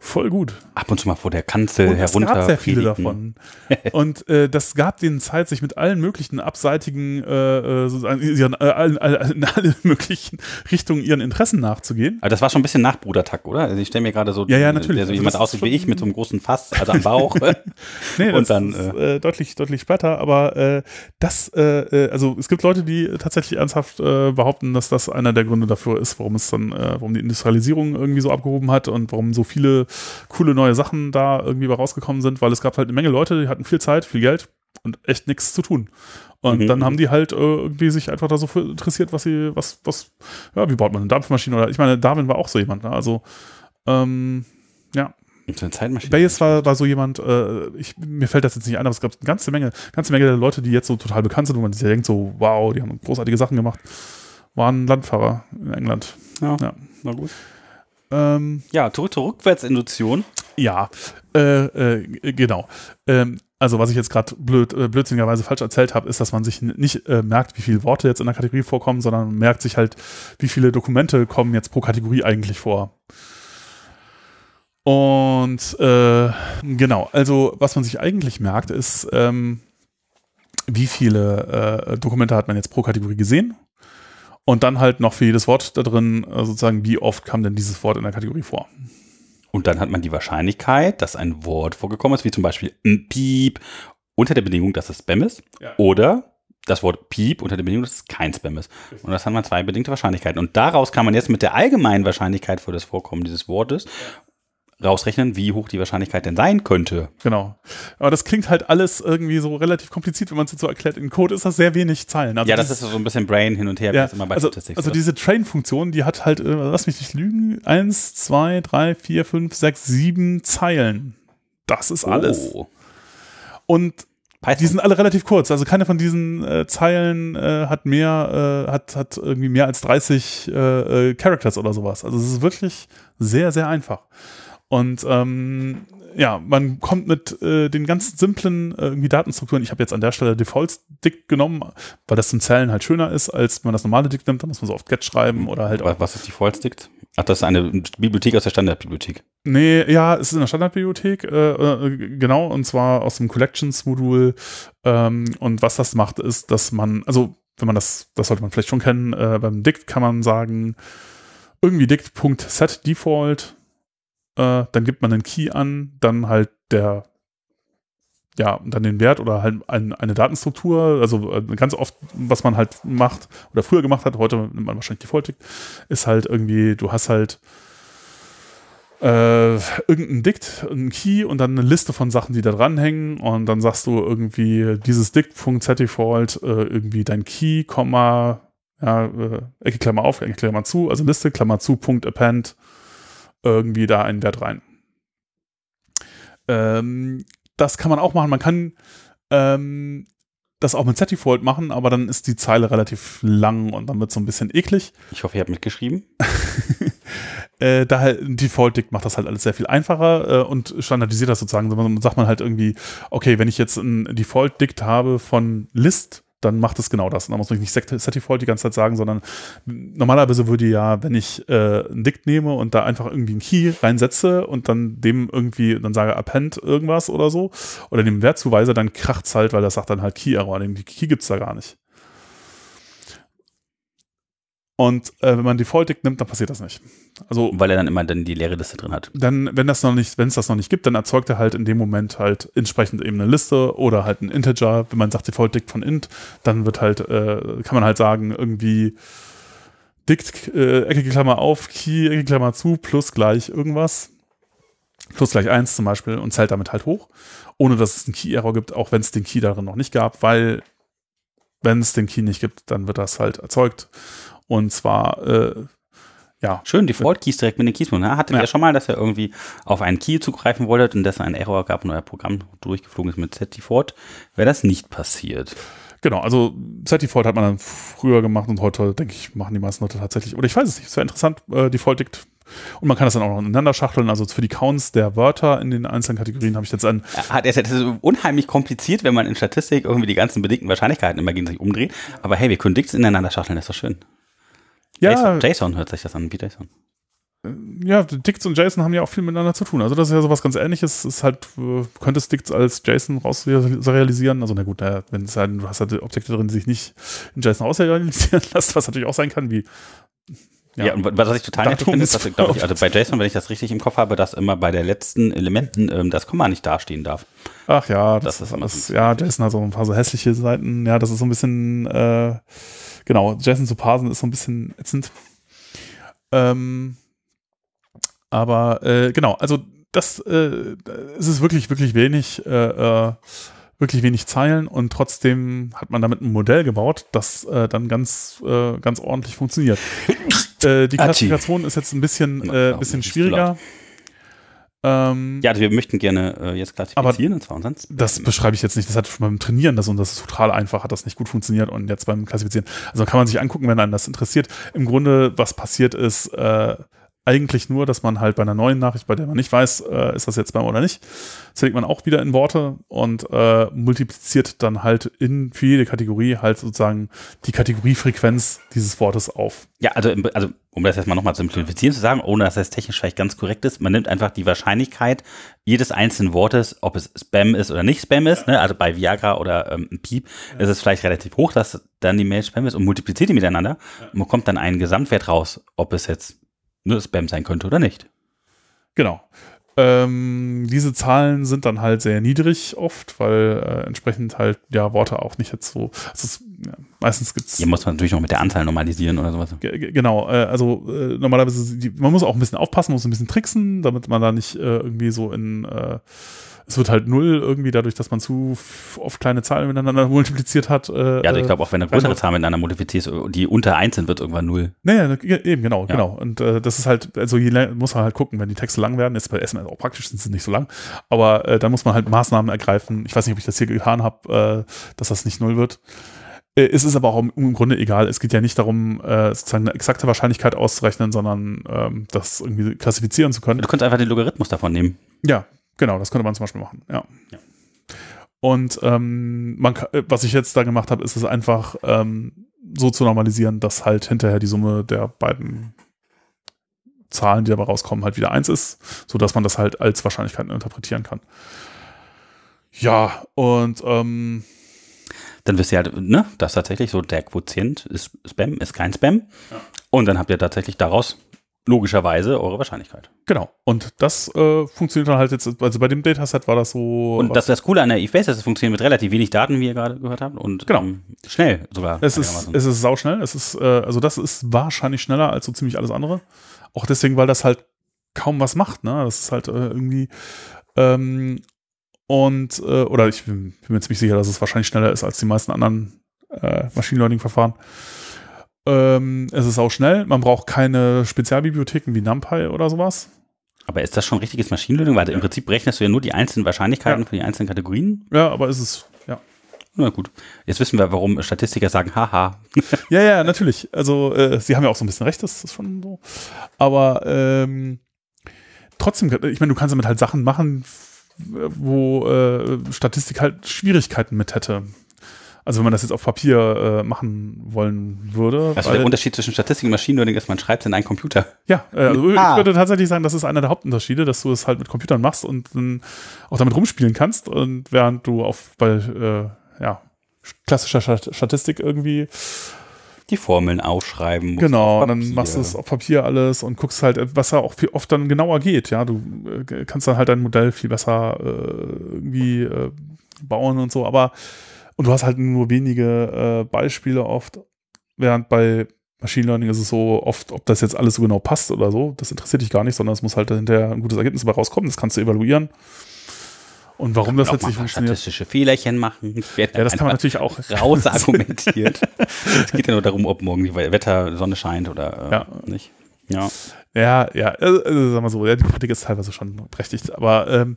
Voll gut. Ab und zu mal vor der Kanzel und herunter. Es gab sehr viele davon. und äh, das gab denen Zeit, sich mit allen möglichen abseitigen, äh, äh ihren, äh, allen, allen, alle möglichen Richtungen ihren Interessen nachzugehen. Aber das war schon ein bisschen nach Brudertag, oder? Also ich stelle mir gerade so, ja, ja, natürlich. der so also jemand aussieht wie ich mit so einem großen Fass, also am Bauch. nee, und dann ist, äh, deutlich, deutlich später. Aber äh, das, äh, also es gibt Leute, die tatsächlich ernsthaft äh, behaupten, dass das einer der Gründe dafür ist, warum es dann, äh, warum die Industrialisierung irgendwie so abgehoben hat und warum so viele coole neue Sachen da irgendwie rausgekommen sind, weil es gab halt eine Menge Leute, die hatten viel Zeit, viel Geld und echt nichts zu tun. Und mhm. dann haben die halt äh, irgendwie sich einfach da so für interessiert, was sie, was, was, ja, wie baut man eine Dampfmaschine oder ich meine, Darwin war auch so jemand, ne? Also, ähm, ja. Zeitmaschine. Bayes war, war so jemand, äh, ich, mir fällt das jetzt nicht ein, aber es gab eine ganze Menge, ganze Menge Leute, die jetzt so total bekannt sind, wo man sich denkt, so, wow, die haben großartige Sachen gemacht, waren Landfahrer in England. Ja, ja. na gut. Ähm, ja, zurück zur Rückwärtsinduktion. Ja, äh, äh, genau. Ähm, also was ich jetzt gerade blöd, äh, blödsinnigerweise falsch erzählt habe, ist, dass man sich nicht äh, merkt, wie viele Worte jetzt in der Kategorie vorkommen, sondern merkt sich halt, wie viele Dokumente kommen jetzt pro Kategorie eigentlich vor. Und äh, genau, also was man sich eigentlich merkt, ist, ähm, wie viele äh, Dokumente hat man jetzt pro Kategorie gesehen und dann halt noch für jedes Wort da drin äh, sozusagen, wie oft kam denn dieses Wort in der Kategorie vor. Und dann hat man die Wahrscheinlichkeit, dass ein Wort vorgekommen ist, wie zum Beispiel ein Piep, unter der Bedingung, dass es Spam ist. Ja. Oder das Wort Piep unter der Bedingung, dass es kein Spam ist. Und das hat man zwei bedingte Wahrscheinlichkeiten. Und daraus kann man jetzt mit der allgemeinen Wahrscheinlichkeit für das Vorkommen dieses Wortes rausrechnen, wie hoch die Wahrscheinlichkeit denn sein könnte. Genau. Aber das klingt halt alles irgendwie so relativ kompliziert, wenn man es jetzt so erklärt. In Code ist das sehr wenig Zeilen. Also ja, das ist so ein bisschen Brain hin und her, ja, immer bei also. Also diese Train-Funktion, die hat halt, äh, lass mich nicht lügen, eins, zwei, drei, vier, fünf, sechs, sieben Zeilen. Das ist alles. Oh. Und Python. Die sind alle relativ kurz. Also keine von diesen äh, Zeilen äh, hat mehr, äh, hat, hat irgendwie mehr als 30 äh, äh, Characters oder sowas. Also es ist wirklich sehr, sehr einfach. Und ähm, ja, man kommt mit äh, den ganz simplen äh, irgendwie Datenstrukturen. Ich habe jetzt an der Stelle Defaults Dict genommen, weil das zum Zählen halt schöner ist, als wenn man das normale Dict nimmt. Da muss man so oft Get schreiben oder halt. Aber was ist Defaults Dict? Ach, das ist eine Bibliothek aus der Standardbibliothek. Nee, ja, es ist in der Standardbibliothek, äh, äh, genau, und zwar aus dem Collections-Modul. Ähm, und was das macht, ist, dass man, also wenn man das, das sollte man vielleicht schon kennen, äh, beim Dict kann man sagen, irgendwie dict.setDefault äh, dann gibt man einen Key an, dann halt der, ja, dann den Wert oder halt ein, eine Datenstruktur, also äh, ganz oft, was man halt macht oder früher gemacht hat, heute nimmt man wahrscheinlich Default, ist halt irgendwie, du hast halt äh, irgendein Dict, ein Key und dann eine Liste von Sachen, die da dranhängen. Und dann sagst du irgendwie dieses Dict.setDefault, äh, irgendwie dein Key, Komma, ja, äh, Ecke Klammer auf, Ecke Klammer zu, also Liste, Klammer zu, Punkt, Append, irgendwie da einen Wert rein. Ähm, das kann man auch machen. Man kann ähm, das auch mit Z-Default machen, aber dann ist die Zeile relativ lang und dann wird es so ein bisschen eklig. Ich hoffe, ihr habt mitgeschrieben. äh, daher Default-Dict macht das halt alles sehr viel einfacher äh, und standardisiert das sozusagen. Dann sagt man halt irgendwie, okay, wenn ich jetzt ein Default-Dict habe von List, dann macht es genau das. Und dann muss man nicht Set Default die ganze Zeit sagen, sondern normalerweise würde ja, wenn ich äh, ein Dict nehme und da einfach irgendwie einen Key reinsetze und dann dem irgendwie, dann sage append irgendwas oder so, oder dem Wert zuweise, dann kracht's halt, weil das sagt dann halt Key Error. Den Key gibt's da gar nicht. Und äh, wenn man Default Dict nimmt, dann passiert das nicht. Also, Weil er dann immer dann die leere Liste drin hat. Dann, wenn das noch nicht, wenn es das noch nicht gibt, dann erzeugt er halt in dem Moment halt entsprechend eben eine Liste oder halt ein Integer. Wenn man sagt Default Dict von int, dann wird halt, äh, kann man halt sagen, irgendwie Dict, äh, Ecke Klammer auf, Key, Ecke Klammer zu, plus gleich irgendwas. Plus gleich eins zum Beispiel und zählt damit halt hoch. Ohne dass es einen Key-Error gibt, auch wenn es den Key darin noch nicht gab, weil wenn es den Key nicht gibt, dann wird das halt erzeugt. Und zwar, äh, ja. Schön, Default Keys direkt mit den Keys. Ne? Hattet ja. ihr schon mal, dass ihr irgendwie auf einen Key zugreifen wolltet und dass ein Error gab und euer Programm durchgeflogen ist mit Z-Default? Wäre das nicht passiert? Genau, also Z-Default hat man dann früher gemacht und heute, denke ich, machen die meisten Leute tatsächlich. Oder ich weiß es nicht, es wäre interessant, äh, Default dickt und man kann das dann auch noch ineinander schachteln. Also für die Counts der Wörter in den einzelnen Kategorien habe ich jetzt ein. Das ist unheimlich kompliziert, wenn man in Statistik irgendwie die ganzen bedingten Wahrscheinlichkeiten immer gegen sich umdreht. Aber hey, wir können Dicts ineinander schachteln, das ist doch schön. Ja, JSON hört sich das an, wie JSON. Äh, ja, Dicts und JSON haben ja auch viel miteinander zu tun. Also das ist ja sowas ganz ähnliches. Es ist halt, äh, könntest Dicts als JSON rausrealisieren. Also na gut, wenn es halt, du hast halt Objekte drin, die sich nicht in JSON ausrealisieren lassen, was natürlich auch sein kann, wie ja, ja, und was ich total nett finde, ist, dass, glaube ich, also bei JSON, wenn ich das richtig im Kopf habe, dass immer bei der letzten Elementen ähm, das Komma nicht dastehen darf. Ach ja, das, das ist alles, ja, JSON hat so ein paar so hässliche Seiten. Ja, das ist so ein bisschen, äh, genau, JSON zu parsen ist so ein bisschen ätzend. Ähm, aber äh, genau, also das äh, es ist wirklich, wirklich wenig, äh, äh, wirklich wenig Zeilen und trotzdem hat man damit ein Modell gebaut, das äh, dann ganz, äh, ganz ordentlich funktioniert. die Klassifikation ist jetzt ein bisschen, bisschen schwieriger. Ähm, ja, also wir möchten gerne äh, jetzt klassifizieren, und zwar sonst. Das beschreibe ich jetzt nicht. Das hat beim Trainieren das und das ist total einfach, hat das nicht gut funktioniert und jetzt beim Klassifizieren. Also kann man sich angucken, wenn einen das interessiert. Im Grunde, was passiert ist, äh, eigentlich nur, dass man halt bei einer neuen Nachricht, bei der man nicht weiß, äh, ist das jetzt Spam oder nicht, zählt man auch wieder in Worte und äh, multipliziert dann halt in für jede Kategorie halt sozusagen die Kategoriefrequenz dieses Wortes auf. Ja, also, also um das jetzt mal nochmal zu simplifizieren zu sagen, ohne dass das technisch vielleicht ganz korrekt ist, man nimmt einfach die Wahrscheinlichkeit jedes einzelnen Wortes, ob es Spam ist oder nicht Spam ist, ne? also bei Viagra oder ähm, Piep ja. ist es vielleicht relativ hoch, dass dann die Mail Spam ist und multipliziert die miteinander ja. und bekommt dann einen Gesamtwert raus, ob es jetzt nur Spam sein könnte oder nicht. Genau. Ähm, diese Zahlen sind dann halt sehr niedrig oft, weil äh, entsprechend halt ja Worte auch nicht jetzt so. Also es, ja, meistens gibt's. Hier muss man natürlich noch mit der Anzahl normalisieren oder sowas. Genau, äh, also äh, normalerweise, die, man muss auch ein bisschen aufpassen, muss ein bisschen tricksen, damit man da nicht äh, irgendwie so in äh, es wird halt null irgendwie dadurch, dass man zu oft kleine Zahlen miteinander multipliziert hat. Äh, ja, also ich glaube auch, wenn eine größere Zahl miteinander multipliziert ist, die unter eins sind, wird irgendwann null. Naja, eben, genau, ja. genau. Und äh, das ist halt, also je muss man halt gucken, wenn die Texte lang werden, jetzt bei SMS auch praktisch sind sie nicht so lang, aber äh, da muss man halt Maßnahmen ergreifen. Ich weiß nicht, ob ich das hier getan habe, äh, dass das nicht null wird. Äh, es ist aber auch im, Grunde egal. Es geht ja nicht darum, äh, sozusagen eine exakte Wahrscheinlichkeit auszurechnen, sondern ähm, das irgendwie klassifizieren zu können. Du könntest einfach den Logarithmus davon nehmen. Ja, Genau, das könnte man zum Beispiel machen, ja. ja. Und ähm, man, äh, was ich jetzt da gemacht habe, ist es einfach ähm, so zu normalisieren, dass halt hinterher die Summe der beiden Zahlen, die dabei rauskommen, halt wieder eins ist, sodass man das halt als Wahrscheinlichkeiten interpretieren kann. Ja, und ähm, dann wisst ihr halt, ne, dass tatsächlich so der Quotient ist Spam, ist kein Spam. Ja. Und dann habt ihr tatsächlich daraus logischerweise eure Wahrscheinlichkeit. Genau. Und das äh, funktioniert dann halt jetzt, also bei dem Dataset war das so. Und das, das Coole an der eFace ist, es funktioniert mit relativ wenig Daten, wie ihr gerade gehört habt. Und genau. Ähm, schnell sogar. Es ist, es ist sauschnell. Es ist, äh, also das ist wahrscheinlich schneller als so ziemlich alles andere. Auch deswegen, weil das halt kaum was macht, ne? Das ist halt äh, irgendwie ähm, und äh, oder ich bin, bin, mir ziemlich sicher, dass es wahrscheinlich schneller ist als die meisten anderen äh, Machine Learning Verfahren. Ähm, es ist auch schnell. Man braucht keine Spezialbibliotheken wie NumPy oder sowas. Aber ist das schon richtiges Machine Learning? Weil ja. im Prinzip rechnest du ja nur die einzelnen Wahrscheinlichkeiten ja. für die einzelnen Kategorien. Ja, aber ist es, ja. Na gut. Jetzt wissen wir, warum Statistiker sagen, haha. ja, ja, natürlich. Also, äh, sie haben ja auch so ein bisschen recht, das ist schon so. Aber ähm, trotzdem, ich meine, du kannst damit halt Sachen machen, wo äh, Statistik halt Schwierigkeiten mit hätte. Also wenn man das jetzt auf Papier äh, machen wollen würde. Was ist der Unterschied zwischen Statistik und Maschinen Learning ist, man schreibt es in einen Computer. Ja, äh, also ah. ich würde tatsächlich sagen, das ist einer der Hauptunterschiede, dass du es halt mit Computern machst und dann auch damit rumspielen kannst und während du auf bei äh, ja, klassischer Statistik irgendwie die Formeln aufschreiben musst. Genau, dann machst du es auf Papier alles und guckst halt, was ja auch viel, oft dann genauer geht. Ja, du äh, kannst dann halt dein Modell viel besser äh, irgendwie äh, bauen und so, aber und du hast halt nur wenige äh, Beispiele oft, während bei Machine Learning ist es so oft, ob das jetzt alles so genau passt oder so, das interessiert dich gar nicht, sondern es muss halt hinterher ein gutes Ergebnis dabei rauskommen, das kannst du evaluieren. Und warum das jetzt nicht funktioniert. statistische Fehlerchen machen. Ja, das kann man natürlich auch. Raus argumentiert. es geht ja nur darum, ob morgen die Wetter, Sonne scheint oder äh, ja. nicht. Ja. Ja, ja, also, also sag mal so, ja, die Kritik ist teilweise schon berechtigt, aber ähm,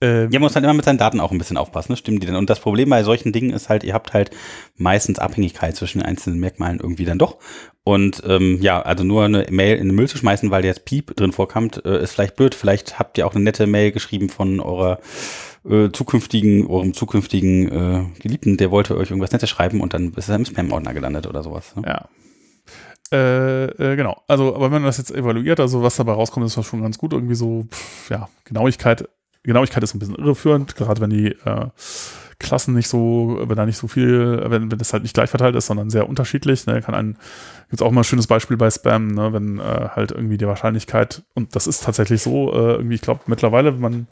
ähm, ja, man muss halt immer mit seinen Daten auch ein bisschen aufpassen, ne? stimmen die denn? Und das Problem bei solchen Dingen ist halt, ihr habt halt meistens Abhängigkeit zwischen den einzelnen Merkmalen irgendwie dann doch. Und ähm, ja, also nur eine Mail in den Müll zu schmeißen, weil jetzt Piep drin vorkommt, äh, ist vielleicht blöd. Vielleicht habt ihr auch eine nette Mail geschrieben von eurer äh, zukünftigen, eurem zukünftigen äh, Geliebten, der wollte euch irgendwas Nettes schreiben und dann ist er im Spam-Ordner gelandet oder sowas. Ne? Ja. Äh, äh, genau. Also, aber wenn man das jetzt evaluiert, also was dabei rauskommt, ist das schon ganz gut. Irgendwie so, pff, ja, Genauigkeit Genauigkeit ist ein bisschen irreführend, gerade wenn die äh, Klassen nicht so, wenn da nicht so viel, wenn, wenn das halt nicht gleich verteilt ist, sondern sehr unterschiedlich. Ne, kann ein, gibt's auch mal ein schönes Beispiel bei Spam, ne, wenn äh, halt irgendwie die Wahrscheinlichkeit, und das ist tatsächlich so, äh, irgendwie, ich glaube mittlerweile, man,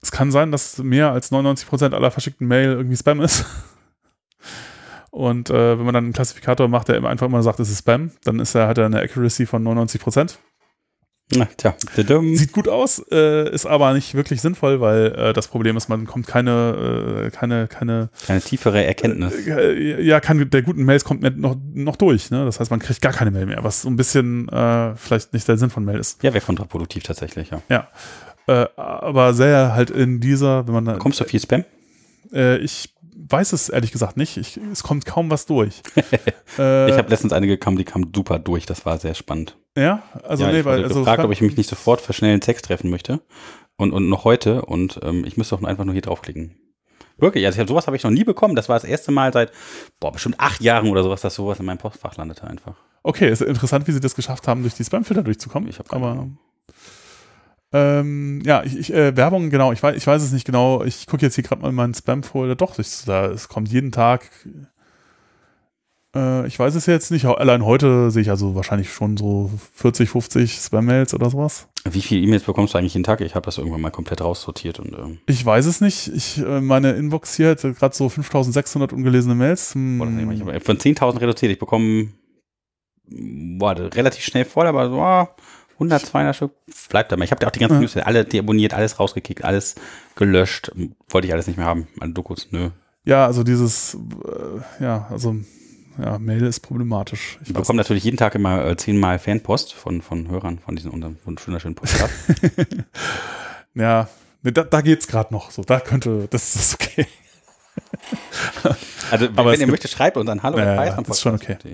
es kann sein, dass mehr als 99% aller verschickten Mail irgendwie Spam ist. Und äh, wenn man dann einen Klassifikator macht, der einfach immer sagt, es ist Spam, dann ist er, hat er eine Accuracy von 99 na, tja, Sieht gut aus, äh, ist aber nicht wirklich sinnvoll, weil äh, das Problem ist, man kommt keine, äh, keine, keine, keine tiefere Erkenntnis. Äh, ja, kann, der guten Mails kommt noch, noch durch. Ne? Das heißt, man kriegt gar keine Mail mehr, was so ein bisschen äh, vielleicht nicht der Sinn von Mail ist. Ja, wäre kontraproduktiv tatsächlich, ja. Ja, äh, aber sehr halt in dieser, wenn man Kommst du viel Spam? ich weiß es ehrlich gesagt nicht. Ich, es kommt kaum was durch. ich habe letztens eine gekommen, die kam super durch. Das war sehr spannend. Ja, also ja, nee, ich weil also gefragt, ob ich mich nicht sofort für schnellen Text treffen möchte. Und, und noch heute. Und ähm, ich müsste auch einfach nur hier draufklicken. Wirklich, also hab, sowas habe ich noch nie bekommen. Das war das erste Mal seit, boah, bestimmt acht Jahren oder sowas, dass sowas in meinem Postfach landete einfach. Okay, ist interessant, wie sie das geschafft haben, durch die Spamfilter durchzukommen. Ich habe Aber Ahnung. Ähm, ja, ich, ich äh, Werbung, genau, ich weiß, ich weiß es nicht genau. Ich gucke jetzt hier gerade mal in meinen Spam-Folder. Doch, ich, da, es kommt jeden Tag. Äh, ich weiß es jetzt nicht. Allein heute sehe ich also wahrscheinlich schon so 40, 50 Spam-Mails oder sowas. Wie viele E-Mails bekommst du eigentlich jeden Tag? Ich habe das irgendwann mal komplett raussortiert und ähm, Ich weiß es nicht. Ich, äh, meine Inbox hier hat gerade so 5600 ungelesene Mails. Hm, boah, ich habe von 10.000 reduziert. Ich bekomme boah, relativ schnell voll, aber so ah, 100, 200 Stück bleibt dabei. Ich habe ja auch die ganzen. News, alle deabonniert, alles rausgekickt, alles gelöscht. Wollte ich alles nicht mehr haben. Alle Dokus, nö. ja, also dieses, äh, ja, also, ja, Mail ist problematisch. Ich bekomme natürlich jeden Tag immer äh, zehnmal Fanpost von, von Hörern von diesen unseren von wunderschönen Podcast. Ja, ne, da, da geht's gerade noch. So, da könnte, das ist okay. Also, wenn es ihr möchtet, schreibt uns an hallo Ja, ja, ist schon Podcast.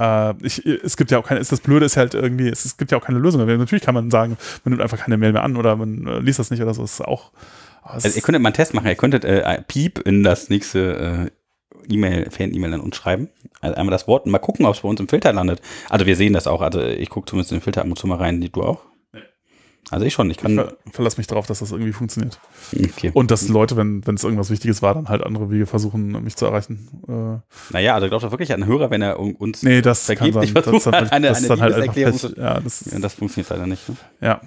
Äh, ich, es gibt ja auch keine, ist das Blöde ist halt irgendwie, es, es gibt ja auch keine Lösung. Natürlich kann man sagen, man nimmt einfach keine Mail mehr an oder man äh, liest das nicht oder so. Das ist auch. Also ihr könntet mal einen Test machen. Ihr könntet äh, Piep in das nächste äh, E-Mail, Fan-E-Mail an uns schreiben. Also einmal das Wort und mal gucken, ob es bei uns im Filter landet. Also wir sehen das auch. Also ich gucke zumindest in den Filter ab und zu mal rein. Du auch? Also ich schon. Ich ich kann. ver verlasse mich darauf, dass das irgendwie funktioniert. Okay. Und dass Leute, wenn es irgendwas Wichtiges war, dann halt andere Wege versuchen, mich zu erreichen. Äh, Naja, also glaubt doch wirklich an einen Hörer, wenn er un- uns nee, das kann vergeblich sein. Das, versucht, dann halt, eine, das eine ist dann halt einfach Ja, das, Ja, das funktioniert leider nicht. Ne? Ja,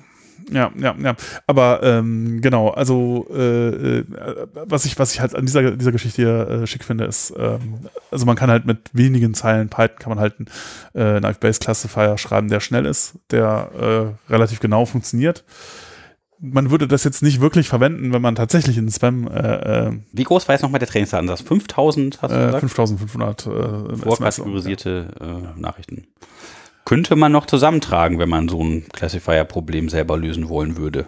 ja, ja, ja. Aber ähm, genau, also äh, äh, was ich, was ich halt an dieser, dieser Geschichte hier äh, schick finde, ist, ähm, also man kann halt mit wenigen Zeilen Python kann man halt einen äh, Knife Base Classifier schreiben, der schnell ist, der äh, relativ genau funktioniert. Man würde das jetzt nicht wirklich verwenden, wenn man tatsächlich in Spam Wie groß war jetzt nochmal der Trainingsdatensatz? 5000 hast du gesagt? 5500 äh. Vorkategorisierte äh, Nachrichten. Könnte man noch zusammentragen, wenn man so ein Classifier-Problem selber lösen wollen würde.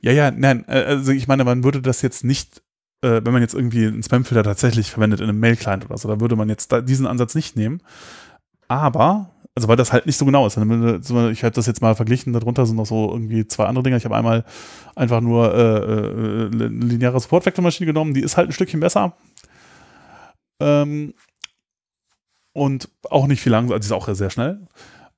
Ja, ja, nein, äh, also ich meine, man würde das jetzt nicht, äh, wenn man jetzt irgendwie einen Spamfilter tatsächlich verwendet in einem Mail-Client oder so, da würde man jetzt diesen Ansatz nicht nehmen. Aber, also weil das halt nicht so genau ist. Ich habe das jetzt mal verglichen, darunter sind noch so irgendwie zwei andere Dinge. Ich habe einmal einfach nur äh, äh, lineare Support-Vektormaschine genommen, die ist halt ein Stückchen besser. Ähm, und auch nicht viel langsamer, also die ist auch sehr schnell.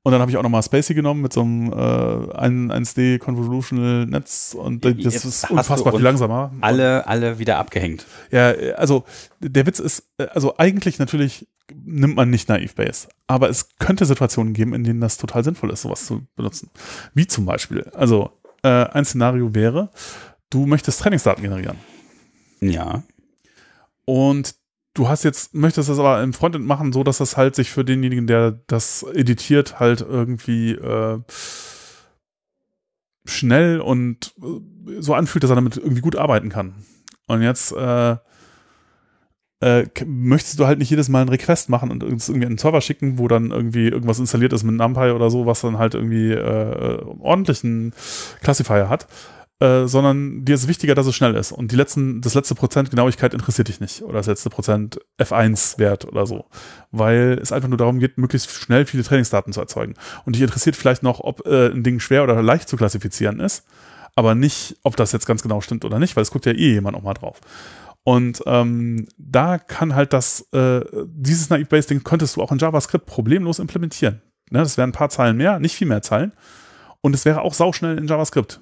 Und dann habe ich auch nochmal Spacey genommen mit so einem äh, 1D Convolutional Netz und das Jetzt ist unfassbar viel langsamer. Alle, alle wieder abgehängt. Ja, also der Witz ist, äh, also eigentlich natürlich nimmt man nicht Naive Base, aber es könnte Situationen geben, in denen das total sinnvoll ist, sowas zu benutzen. Wie zum Beispiel, also äh, ein Szenario wäre, du möchtest Trainingsdaten generieren Ja. und du hast jetzt, möchtest das aber im Frontend machen, so dass das halt sich für denjenigen, der das editiert, halt irgendwie äh, schnell und äh, so anfühlt, dass er damit irgendwie gut arbeiten kann. Und jetzt äh, äh, möchtest du halt nicht jedes Mal einen Request machen und irgendwie einen Server schicken, wo dann irgendwie irgendwas installiert ist mit NumPy oder so, was dann halt irgendwie äh, ordentlichen Classifier hat, äh, sondern dir ist wichtiger, dass es schnell ist. Und die letzten, das letzte Prozent Genauigkeit interessiert dich nicht. Oder das letzte Prozent F1-Wert oder so. Weil es einfach nur darum geht, möglichst schnell viele Trainingsdaten zu erzeugen. Und dich interessiert vielleicht noch, ob äh, ein Ding schwer oder leicht zu klassifizieren ist, aber nicht, ob das jetzt ganz genau stimmt oder nicht, weil es guckt ja eh jemand noch mal drauf. Und ähm, da kann halt das, äh, dieses Naive-Base-Ding könntest du auch in JavaScript problemlos implementieren. Ne, das wären ein paar Zeilen mehr, nicht viel mehr Zeilen. Und es wäre auch sauschnell in JavaScript.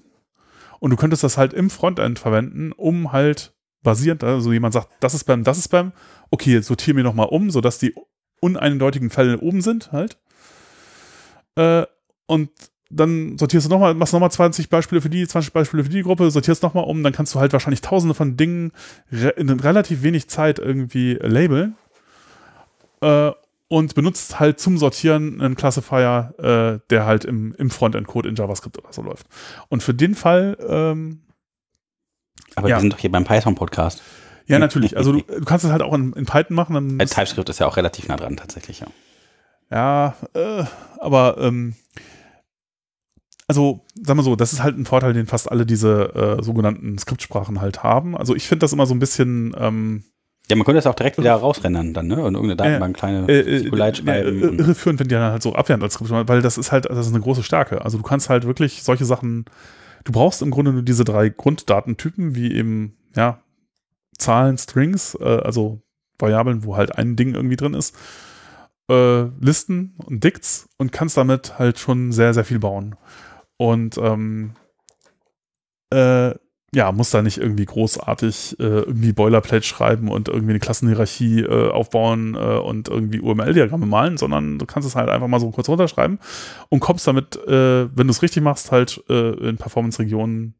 Und du könntest das halt im Frontend verwenden, um halt basierend, also jemand sagt, das ist Spam, das ist Spam, okay, sortiere mir nochmal um, sodass die uneindeutigen Fälle oben sind halt. Äh, und dann sortierst du nochmal, machst nochmal 20 Beispiele für die, 20 Beispiele für die Gruppe, sortierst nochmal um, dann kannst du halt wahrscheinlich tausende von Dingen in relativ wenig Zeit irgendwie labeln. Äh, und benutzt halt zum Sortieren einen Classifier, äh, der halt im, im Frontend-Code in JavaScript oder so läuft. Und für den Fall, ähm, Aber Ja. wir sind doch hier beim Python-Podcast. ja, natürlich. Also du, du kannst es halt auch in, in Python machen. Äh, TypeScript ist ja auch relativ nah dran, tatsächlich, ja. Ja, äh, aber ähm, also, sagen wir so, das ist halt ein Vorteil, den fast alle diese äh, sogenannten Skriptsprachen halt haben. Also ich finde das immer so ein bisschen, ähm, Ja, man könnte es auch direkt wieder rausrennen dann, ne? Und irgendeine Datenbank kleine äh, SQLite schreiben. Äh, irreführend, wenn die dann halt so abwehren als Skript, weil das ist halt, das ist eine große Stärke. Also du kannst halt wirklich solche Sachen, du brauchst im Grunde nur diese drei Grunddatentypen, wie eben, ja, Zahlen, Strings, äh, also Variablen, wo halt ein Ding irgendwie drin ist, äh, Listen und Dicts und kannst damit halt schon sehr, sehr viel bauen. Und ähm, äh, ja, muss da nicht irgendwie großartig äh, irgendwie Boilerplate schreiben und irgendwie eine Klassenhierarchie äh, aufbauen äh, und irgendwie UML-Diagramme malen, sondern du kannst es halt einfach mal so kurz runterschreiben und kommst damit, äh, wenn du es richtig machst, halt äh, in Performance-Regionen,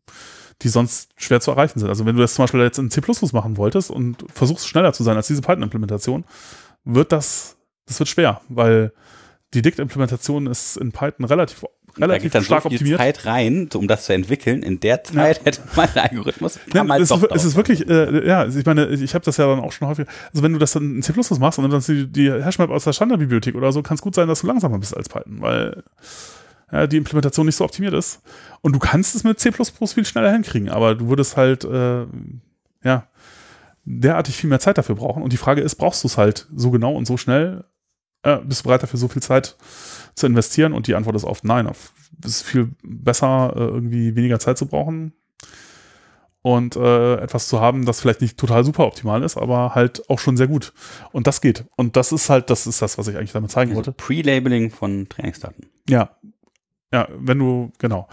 die sonst schwer zu erreichen sind. Also wenn du das zum Beispiel jetzt in C++ machen wolltest und versuchst schneller zu sein als diese Python-Implementation, wird das, das wird schwer, weil die Dict-Implementation ist in Python relativ relativ da stark so viel optimiert. Zeit rein, um das zu entwickeln. In der Zeit ja. hätte man den Algorithmus ja, es, ist, es ist wirklich, äh, ja, ich meine, ich habe das ja dann auch schon häufig. Also wenn du das dann in C++ machst und dann die, die Hashmap aus der Standardbibliothek oder so, kann es gut sein, dass du langsamer bist als Python, weil ja, die Implementation nicht so optimiert ist. Und du kannst es mit C++ viel schneller hinkriegen, aber du würdest halt, äh, ja, derartig viel mehr Zeit dafür brauchen. Und die Frage ist, brauchst du es halt so genau und so schnell? Äh, bist du bereit dafür so viel Zeit zu investieren? Und die Antwort ist oft nein. Es ist viel besser, äh, irgendwie weniger Zeit zu brauchen und äh, etwas zu haben, das vielleicht nicht total super optimal ist, aber halt auch schon sehr gut. Und das geht. Und das ist halt, das ist das, was ich eigentlich damit zeigen also wollte. Pre-Labeling von Trainingsdaten. Ja. Ja, wenn du, genau.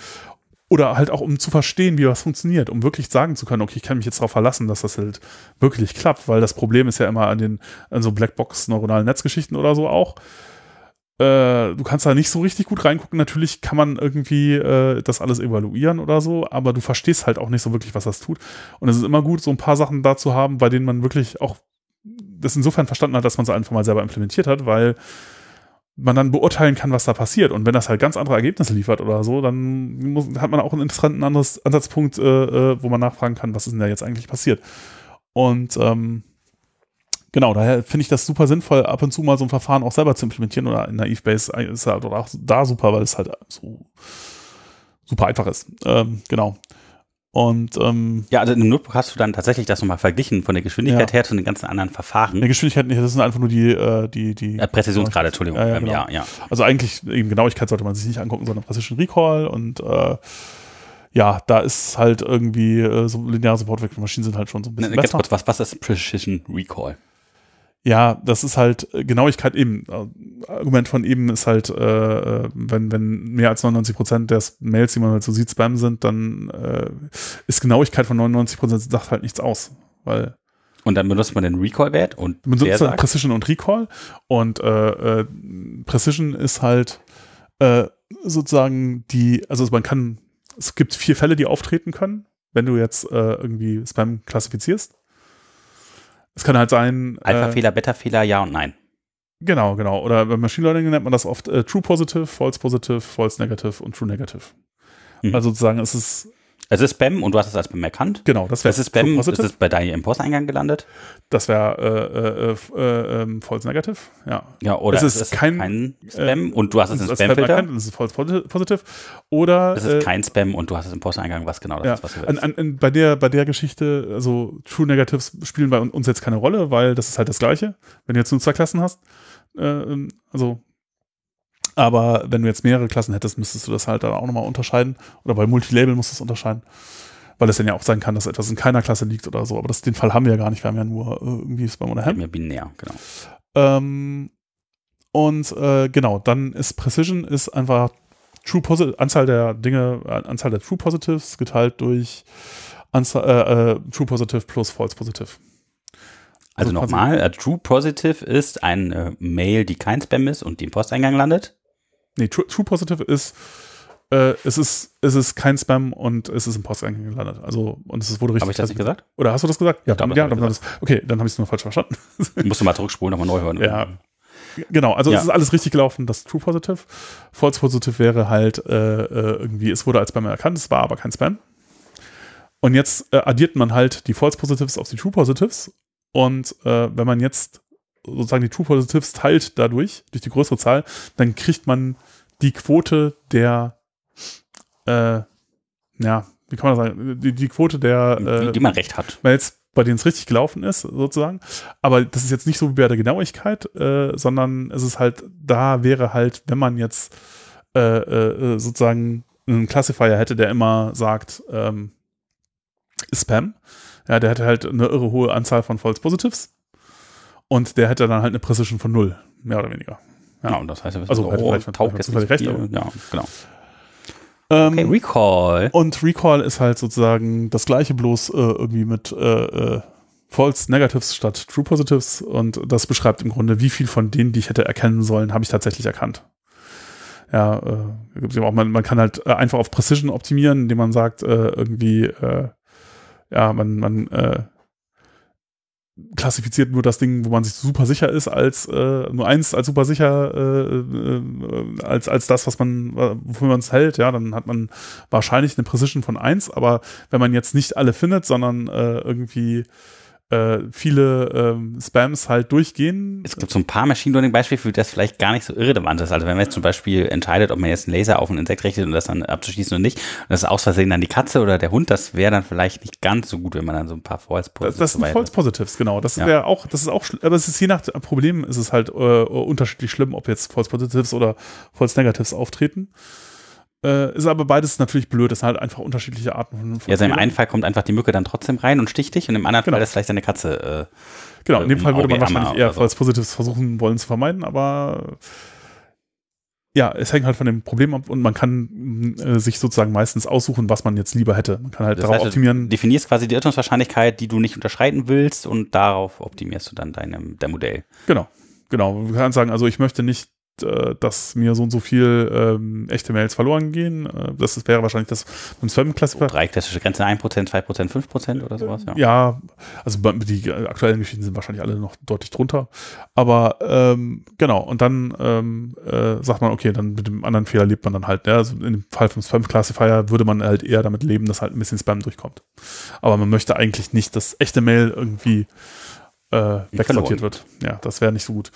Oder halt auch, um zu verstehen, wie was funktioniert, um wirklich sagen zu können, okay, ich kann mich jetzt darauf verlassen, dass das halt wirklich klappt, weil das Problem ist ja immer an den, an so Blackbox-neuronalen Netzgeschichten oder so auch äh, du kannst da nicht so richtig gut reingucken. Natürlich kann man irgendwie äh, das alles evaluieren oder so, aber du verstehst halt auch nicht so wirklich, was das tut. Und es ist immer gut, so ein paar Sachen da zu haben, bei denen man wirklich auch das insofern verstanden hat, dass man es einfach mal selber implementiert hat, weil man dann beurteilen kann, was da passiert. Und wenn das halt ganz andere Ergebnisse liefert oder so, dann muss, hat man auch einen interessanten anderes Ansatzpunkt, äh, äh, wo man nachfragen kann, was ist denn da jetzt eigentlich passiert. Und ähm, Genau, daher finde ich das super sinnvoll, ab und zu mal so ein Verfahren auch selber zu implementieren oder in Naive Base ist halt auch da super, weil es halt so super einfach ist. Ähm, genau. Und ähm, ja, also in dem Notebook hast du dann tatsächlich das nochmal verglichen von der Geschwindigkeit ja. her zu den ganzen anderen Verfahren. Die Geschwindigkeit nicht, das sind einfach nur die äh, die die äh, Präzisionsgrade, Entschuldigung. Ja, ja, genau. ja, ja. Also eigentlich eben Genauigkeit sollte man sich nicht angucken, sondern Precision Recall und äh, ja, da ist halt irgendwie äh, so lineare Support-Vektormaschinen sind halt schon so ein bisschen ne, besser. Kurz, was, was ist Precision Recall? Ja, das ist halt äh, Genauigkeit eben. Äh, Argument von eben ist halt, äh, wenn, wenn mehr als 99 Prozent der Mails, die man halt so sieht, Spam sind, dann äh, ist Genauigkeit von 99 Prozent sagt halt nichts aus, weil und dann benutzt man den Recall-Wert und man benutzt dann Precision und Recall und äh, äh, Precision ist halt äh, sozusagen die, also man kann, es gibt vier Fälle, die auftreten können, wenn du jetzt äh, irgendwie Spam klassifizierst. Es kann halt sein. Alpha-Fehler, äh, Beta-Fehler, ja und nein. Genau, genau. Oder bei Machine Learning nennt man das oft äh, True Positive, False Positive, False Negative und True Negative. Mhm. Also sozusagen, es ist es ist Spam und du hast es als Spam erkannt. Genau, das wäre. Es ist Spam, ist es bei deinem Impulseingang gelandet. Das wäre äh, äh, äh, ähm, False Negative, ja. Ja, oder es ist, es ist kein, kein, Spam und du hast es im Spamfilter. Spam es ist False Positive. Oder. Es ist äh, kein Spam und du hast es im Posteingang, was genau das ja, ist, was du willst. An, an, bei, der, bei der Geschichte, also True Negatives spielen bei uns jetzt keine Rolle, weil das ist halt das Gleiche. Wenn du jetzt Nutzerklassen hast, äh, also aber wenn du jetzt mehrere Klassen hättest, müsstest du das halt dann auch nochmal unterscheiden. Oder bei Multilabel musst du es unterscheiden. Weil es dann ja auch sein kann, dass etwas in keiner Klasse liegt oder so. Aber das, den Fall haben wir ja gar nicht. Wir haben ja nur äh, irgendwie Spam oder Ham. Ja, binär, genau. Ähm, und äh, genau, dann ist Precision ist einfach True Anzahl der Dinge, äh, Anzahl der True Positives geteilt durch Anzahl, äh, äh, True Positive plus False Positive. Also, also nochmal, True Positive ist eine Mail, die kein Spam ist und die im Posteingang landet. Nee, True, True Positive ist, äh, es ist, es ist kein Spam und es ist im Posteingang gelandet. Also, und es wurde richtig. Habe ich das nicht gesagt? Oder hast du das gesagt? Ja, dann, ja, dann das, okay, dann habe ich es nur falsch verstanden. musst du mal zurückspulen, nochmal neu hören. Ja. Genau, also ja. es ist alles richtig gelaufen, das True Positive. False Positive wäre halt äh, äh, irgendwie, es wurde als Spam erkannt, es war aber kein Spam. Und jetzt äh, addiert man halt die False Positives auf die True Positives. Und äh, wenn man jetzt sozusagen die True Positives teilt dadurch, durch die größere Zahl, dann kriegt man die Quote der, äh, ja, wie kann man das sagen, die, die Quote der, äh, die, die man recht hat. Weil jetzt bei denen es richtig gelaufen ist, sozusagen. Aber das ist jetzt nicht so wie bei der Genauigkeit, äh, sondern es ist halt, da wäre halt, wenn man jetzt äh, äh, sozusagen einen Classifier hätte, der immer sagt, ähm, Spam, ja, der hätte halt eine irre hohe Anzahl von False Positives und der hätte dann halt eine Precision von null, mehr oder weniger. Ja, und das heißt, also so, halt oh, vielleicht taugt jetzt recht, aber, ja, genau. Ähm, okay, Recall. Und Recall ist halt sozusagen das gleiche, bloß äh, irgendwie mit äh, äh, False Negatives statt True Positives. Und das beschreibt im Grunde, wie viel von denen, die ich hätte erkennen sollen, habe ich tatsächlich erkannt. Ja, äh, auch, man, man kann halt äh, einfach auf Precision optimieren, indem man sagt, äh, irgendwie, äh, ja, man, man klassifiziert nur das Ding, wo man sich super sicher ist, als äh, nur eins als super sicher äh, äh, als als das, was man wofür man es hält. Ja, dann hat man wahrscheinlich eine Precision von eins. Aber wenn man jetzt nicht alle findet, sondern äh, irgendwie äh, viele ähm, Spams halt durchgehen. Es gibt so ein paar Machine Learning Beispiele, für das vielleicht gar nicht so irrelevant ist. Also wenn man jetzt zum Beispiel entscheidet, ob man jetzt einen Laser auf ein Insekt richtet und das dann abzuschießen und nicht, und das ist aus Versehen dann die Katze oder der Hund, das wäre dann vielleicht nicht ganz so gut, wenn man dann so ein paar False Positives. Das, das sind False Positives, genau. Das ja. wäre auch, das ist auch, aber es ist je nach Problem ist es halt äh, unterschiedlich schlimm, ob jetzt False Positives oder False Negatives auftreten. Äh, ist aber beides natürlich blöd. Das sind halt einfach unterschiedliche Arten von. von ja, also im einen Fall kommt einfach die Mücke dann trotzdem rein und sticht dich und im anderen genau. Fall ist vielleicht eine Katze. Äh, genau, in dem Fall würde man wahrscheinlich eher so. False Positives versuchen wollen zu vermeiden, aber ja, es hängt halt von dem Problem ab und man kann äh, sich sozusagen meistens aussuchen, was man jetzt lieber hätte. Man kann halt das darauf heißt, optimieren. Du definierst quasi die Irrtumswahrscheinlichkeit, die du nicht unterschreiten willst und darauf optimierst du dann deinem, dein Modell. Genau, genau. Man kann sagen, also ich möchte nicht äh, dass mir so und so viel ähm, echte Mails verloren gehen. Äh, das wäre wahrscheinlich das beim Spam-Classifier. Drei klassische Grenzen, 1%, 2%, 5% oder sowas. Ja, ja also die aktuellen Geschichten sind wahrscheinlich alle noch deutlich drunter. Aber ähm, genau, und dann ähm, äh, sagt man, okay, dann mit dem anderen Fehler lebt man dann halt. Ja, also in dem Fall vom Spam-Classifier würde man halt eher damit leben, dass halt ein bisschen Spam durchkommt. Aber man möchte eigentlich nicht, dass echte Mail irgendwie äh, wegsortiert wird. Ja, das wäre nicht so gut.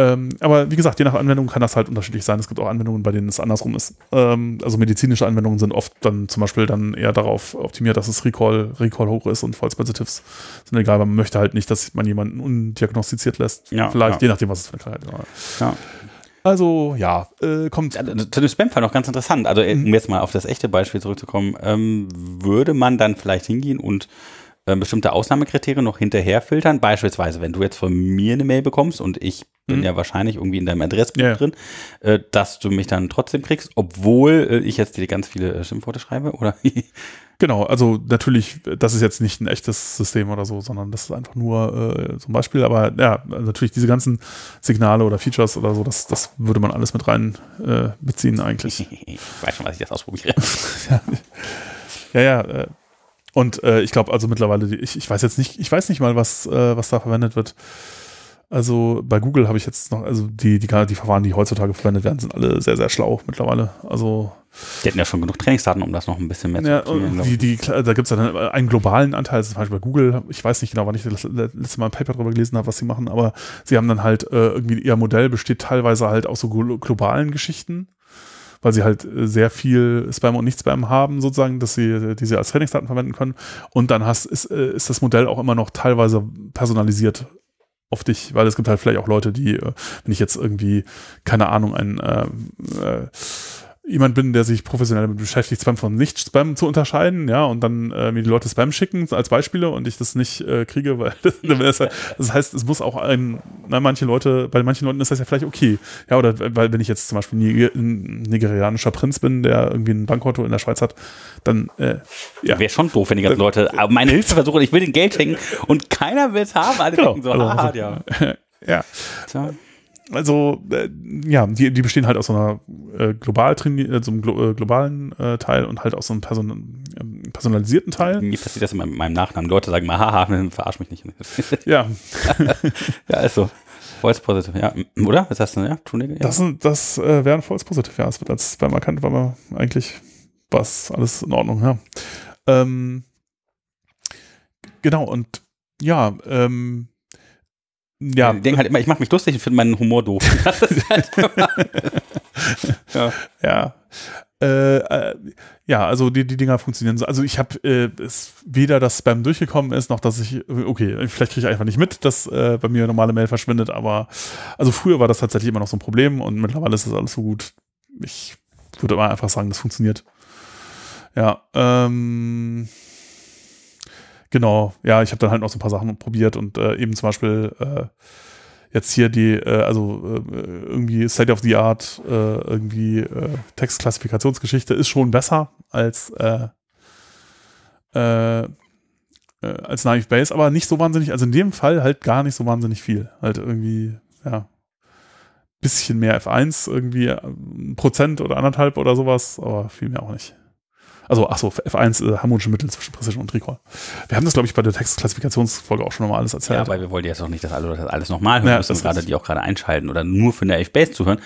Ähm, aber wie gesagt, je nach Anwendung kann das halt unterschiedlich sein. Es gibt auch Anwendungen, bei denen es andersrum ist. Ähm, also medizinische Anwendungen sind oft dann zum Beispiel dann eher darauf optimiert, dass es Recall, Recall hoch ist und False Positives sind egal, weil man möchte halt nicht, dass man jemanden undiagnostiziert lässt. Ja, Vielleicht, ja. je nachdem, was es für eine Krankheit ist. Ja. Also ja, äh, kommt. Zu dem Spam-Fall noch ganz interessant. Also mhm. um jetzt mal auf das echte Beispiel zurückzukommen, ähm, würde man dann vielleicht hingehen und äh, bestimmte Ausnahmekriterien noch hinterher filtern. Beispielsweise, wenn du jetzt von mir eine Mail bekommst und ich bin mhm. ja wahrscheinlich irgendwie in deinem Adressbuch ja. drin, äh, dass du mich dann trotzdem kriegst, obwohl äh, ich jetzt dir ganz viele äh, Schimpfworte schreibe, oder? genau, also natürlich, das ist jetzt nicht ein echtes System oder so, sondern das ist einfach nur äh, ein Beispiel. Aber ja, natürlich diese ganzen Signale oder Features oder so, das, das würde man alles mit rein äh, beziehen eigentlich. ich weiß schon, was ich jetzt ausprobiere. ja, ja, ja äh, und ich glaube also mittlerweile, ich, ich weiß jetzt nicht, ich weiß nicht mal, was, was da verwendet wird. Also bei Google habe ich jetzt noch, also die, die, die Verfahren, die heutzutage verwendet werden, sind alle sehr, sehr schlau mittlerweile. Also die hätten ja schon genug Trainingsdaten, um das noch ein bisschen mehr ja, zu optimieren. Die, die, da gibt es dann einen globalen Anteil, zum Beispiel bei Google, ich weiß nicht genau, wann ich das letzte Mal ein Paper darüber gelesen habe, was sie machen, aber sie haben dann halt äh, irgendwie, ihr Modell besteht teilweise halt aus so globalen Geschichten weil sie halt äh, sehr viel Spam und Nicht-Spam haben, sozusagen, dass sie, die sie als Trainingsdaten verwenden können. Und dann hast, ist, äh, ist das Modell auch immer noch teilweise personalisiert auf dich, weil es gibt halt vielleicht auch Leute, die, äh, wenn ich jetzt irgendwie, keine Ahnung, ein äh, äh, jemand bin, der sich professionell damit beschäftigt, Spam von Nicht-Spam zu unterscheiden, ja, und dann äh, mir die Leute Spam schicken als Beispiele und ich das nicht äh, kriege, weil das, das, heißt, es muss auch ein, na, manche Leute, bei manchen Leuten ist das ja vielleicht okay, ja, oder weil wenn ich jetzt zum Beispiel ein nigerianischer Prinz bin, der irgendwie ein Bankkonto in der Schweiz hat, dann äh, ja. Wäre schon doof, wenn die ganzen Leute meine Hilfe versuchen, ich will den Geld hängen und keiner will es haben, alle genau. denken so, also, ah, ja. ja. So also äh, ja, die, die bestehen halt aus so einer äh, global äh, so einem glo äh, globalen äh, Teil und halt aus so einem Person äh, personalisierten Teil. Mir passiert das immer mit meinem Nachnamen. Leute sagen mal, haha, verarsch mich nicht. ja. ja, also. False Positive, ja. Oder? Was hast du, ja? Trunige, ja. Das, das äh, wäre ein False Positive, ja. Es wird als Spam erkannt, weil man eigentlich was alles in Ordnung, ja. Ähm, genau, und ja, ähm, ja. Ich denke halt immer, ich mache mich lustig und finde meinen Humor doof. ja. ja. Äh, äh, ja, also die, die Dinger funktionieren so. Also ich habe äh, weder das Spam durchgekommen ist, noch dass ich, okay, vielleicht kriege ich einfach nicht mit, dass äh, bei mir normale Mail verschwindet, aber also früher war das tatsächlich immer noch so ein Problem und mittlerweile ist das alles so gut. Ich würde immer einfach sagen, das funktioniert. Ja, ähm, genau, ja, ich habe dann halt noch so ein paar Sachen probiert und äh, eben zum Beispiel äh, jetzt hier die, äh, also äh, irgendwie State of the Art, äh, irgendwie äh, Textklassifikationsgeschichte ist schon besser als äh, äh, äh, als Naive Base, aber nicht so wahnsinnig, also in dem Fall halt gar nicht so wahnsinnig viel. Halt irgendwie, ja, bisschen mehr F1, irgendwie ein Prozent oder anderthalb oder sowas, aber viel mehr auch nicht. Also, ach so, F1 äh, harmonische Mittel zwischen Precision und Recall. Wir haben das, glaube ich, bei der Textklassifikationsfolge auch schon nochmal alles erzählt. Ja, aber wir wollen jetzt auch nicht, dass alle das alles nochmal hören ja, müssen, gerade die auch gerade einschalten oder nur für eine F-Base zuhören.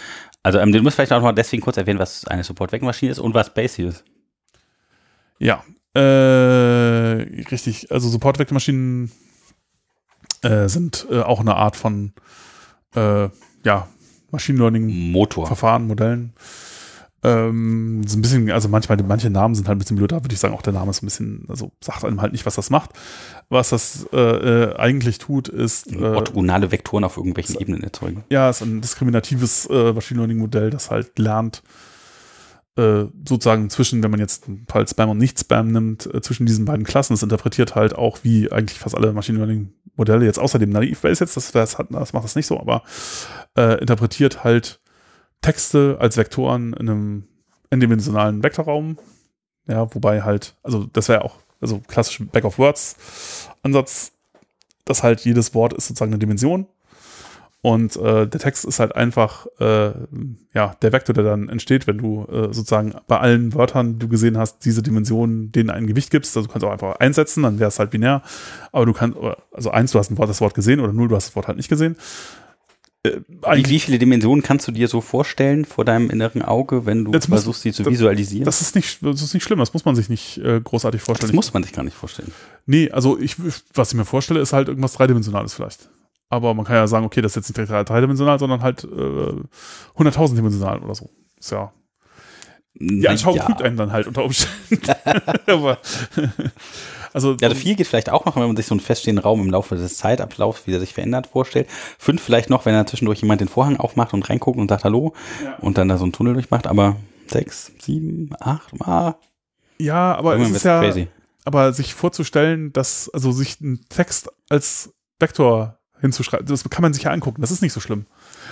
Also, ähm, du musst vielleicht auch noch deswegen kurz erwähnen, was eine Support-Wegmaschine ist und was Base ist. Ja, äh, richtig. Also, Support-Wegmaschinen äh, sind äh, auch eine Art von, äh, ja, Machine Learning Motor. Verfahren, Modellen. Ähm, so ein bisschen, also manchmal, manche Namen sind halt ein bisschen blöd, da würde ich sagen, auch der Name ist ein bisschen, also sagt einem halt nicht, was das macht. Was das äh, äh, eigentlich tut, ist. Äh, Orthogonale Vektoren auf irgendwelchen Ebenen erzeugen. Ja, ist ein diskriminatives äh, Machine Learning Modell, das halt lernt, äh, sozusagen zwischen, wenn man jetzt halt Spam und Nicht-Spam nimmt, äh, zwischen diesen beiden Klassen. Es interpretiert halt auch, wie eigentlich fast alle Machine Learning Modelle jetzt außerdem naiv Base jetzt, das, das, hat, das macht das nicht so, aber äh, interpretiert halt Texte als Vektoren in einem n-dimensionalen Vektorraum. Ja, wobei halt, also das wäre auch, also klassisch Back-of-Words-Ansatz, dass halt jedes Wort ist sozusagen eine Dimension. Und äh, der Text ist halt einfach äh, ja der Vektor, der dann entsteht, wenn du äh, sozusagen bei allen Wörtern, die du gesehen hast, diese Dimensionen denen ein Gewicht gibst. Also du kannst auch einfach einsetzen, dann wäre es halt binär. Aber du kannst, also eins, du hast ein Wort, das Wort gesehen oder null, du hast das Wort halt nicht gesehen. Äh, wie, wie, viele Dimensionen kannst du dir so vorstellen vor deinem inneren Auge, wenn du das versuchst, sie zu das, visualisieren? Das ist, nicht, das ist nicht schlimm, das muss man sich nicht äh, großartig vorstellen. Das muss man sich gar nicht vorstellen. Nee, also ich, was ich mir vorstelle, ist halt irgendwas Dreidimensionales vielleicht. Aber man kann ja sagen, okay, das ist jetzt nicht direkt dreidimensional, sondern halt äh, 100.000 dimensional oder so. Ist ja. Die Anschauung ja. trügt einen dann halt unter Umständen. Aber also, ja, viel geht vielleicht auch noch, wenn man sich so einen feststehenden Raum im Laufe des Zeitablaufs, wie er sich verändert, vorstellt. Fünf vielleicht noch, wenn da zwischendurch jemand den Vorhang aufmacht und reinguckt und sagt Hallo ja. und dann da so einen Tunnel durchmacht. Aber sechs, sieben, acht, ah. Ja, aber es ist ja, crazy. aber sich vorzustellen, dass, also sich einen Text als Vektor hinzuschreiben, das kann man sich ja angucken, das ist nicht so schlimm.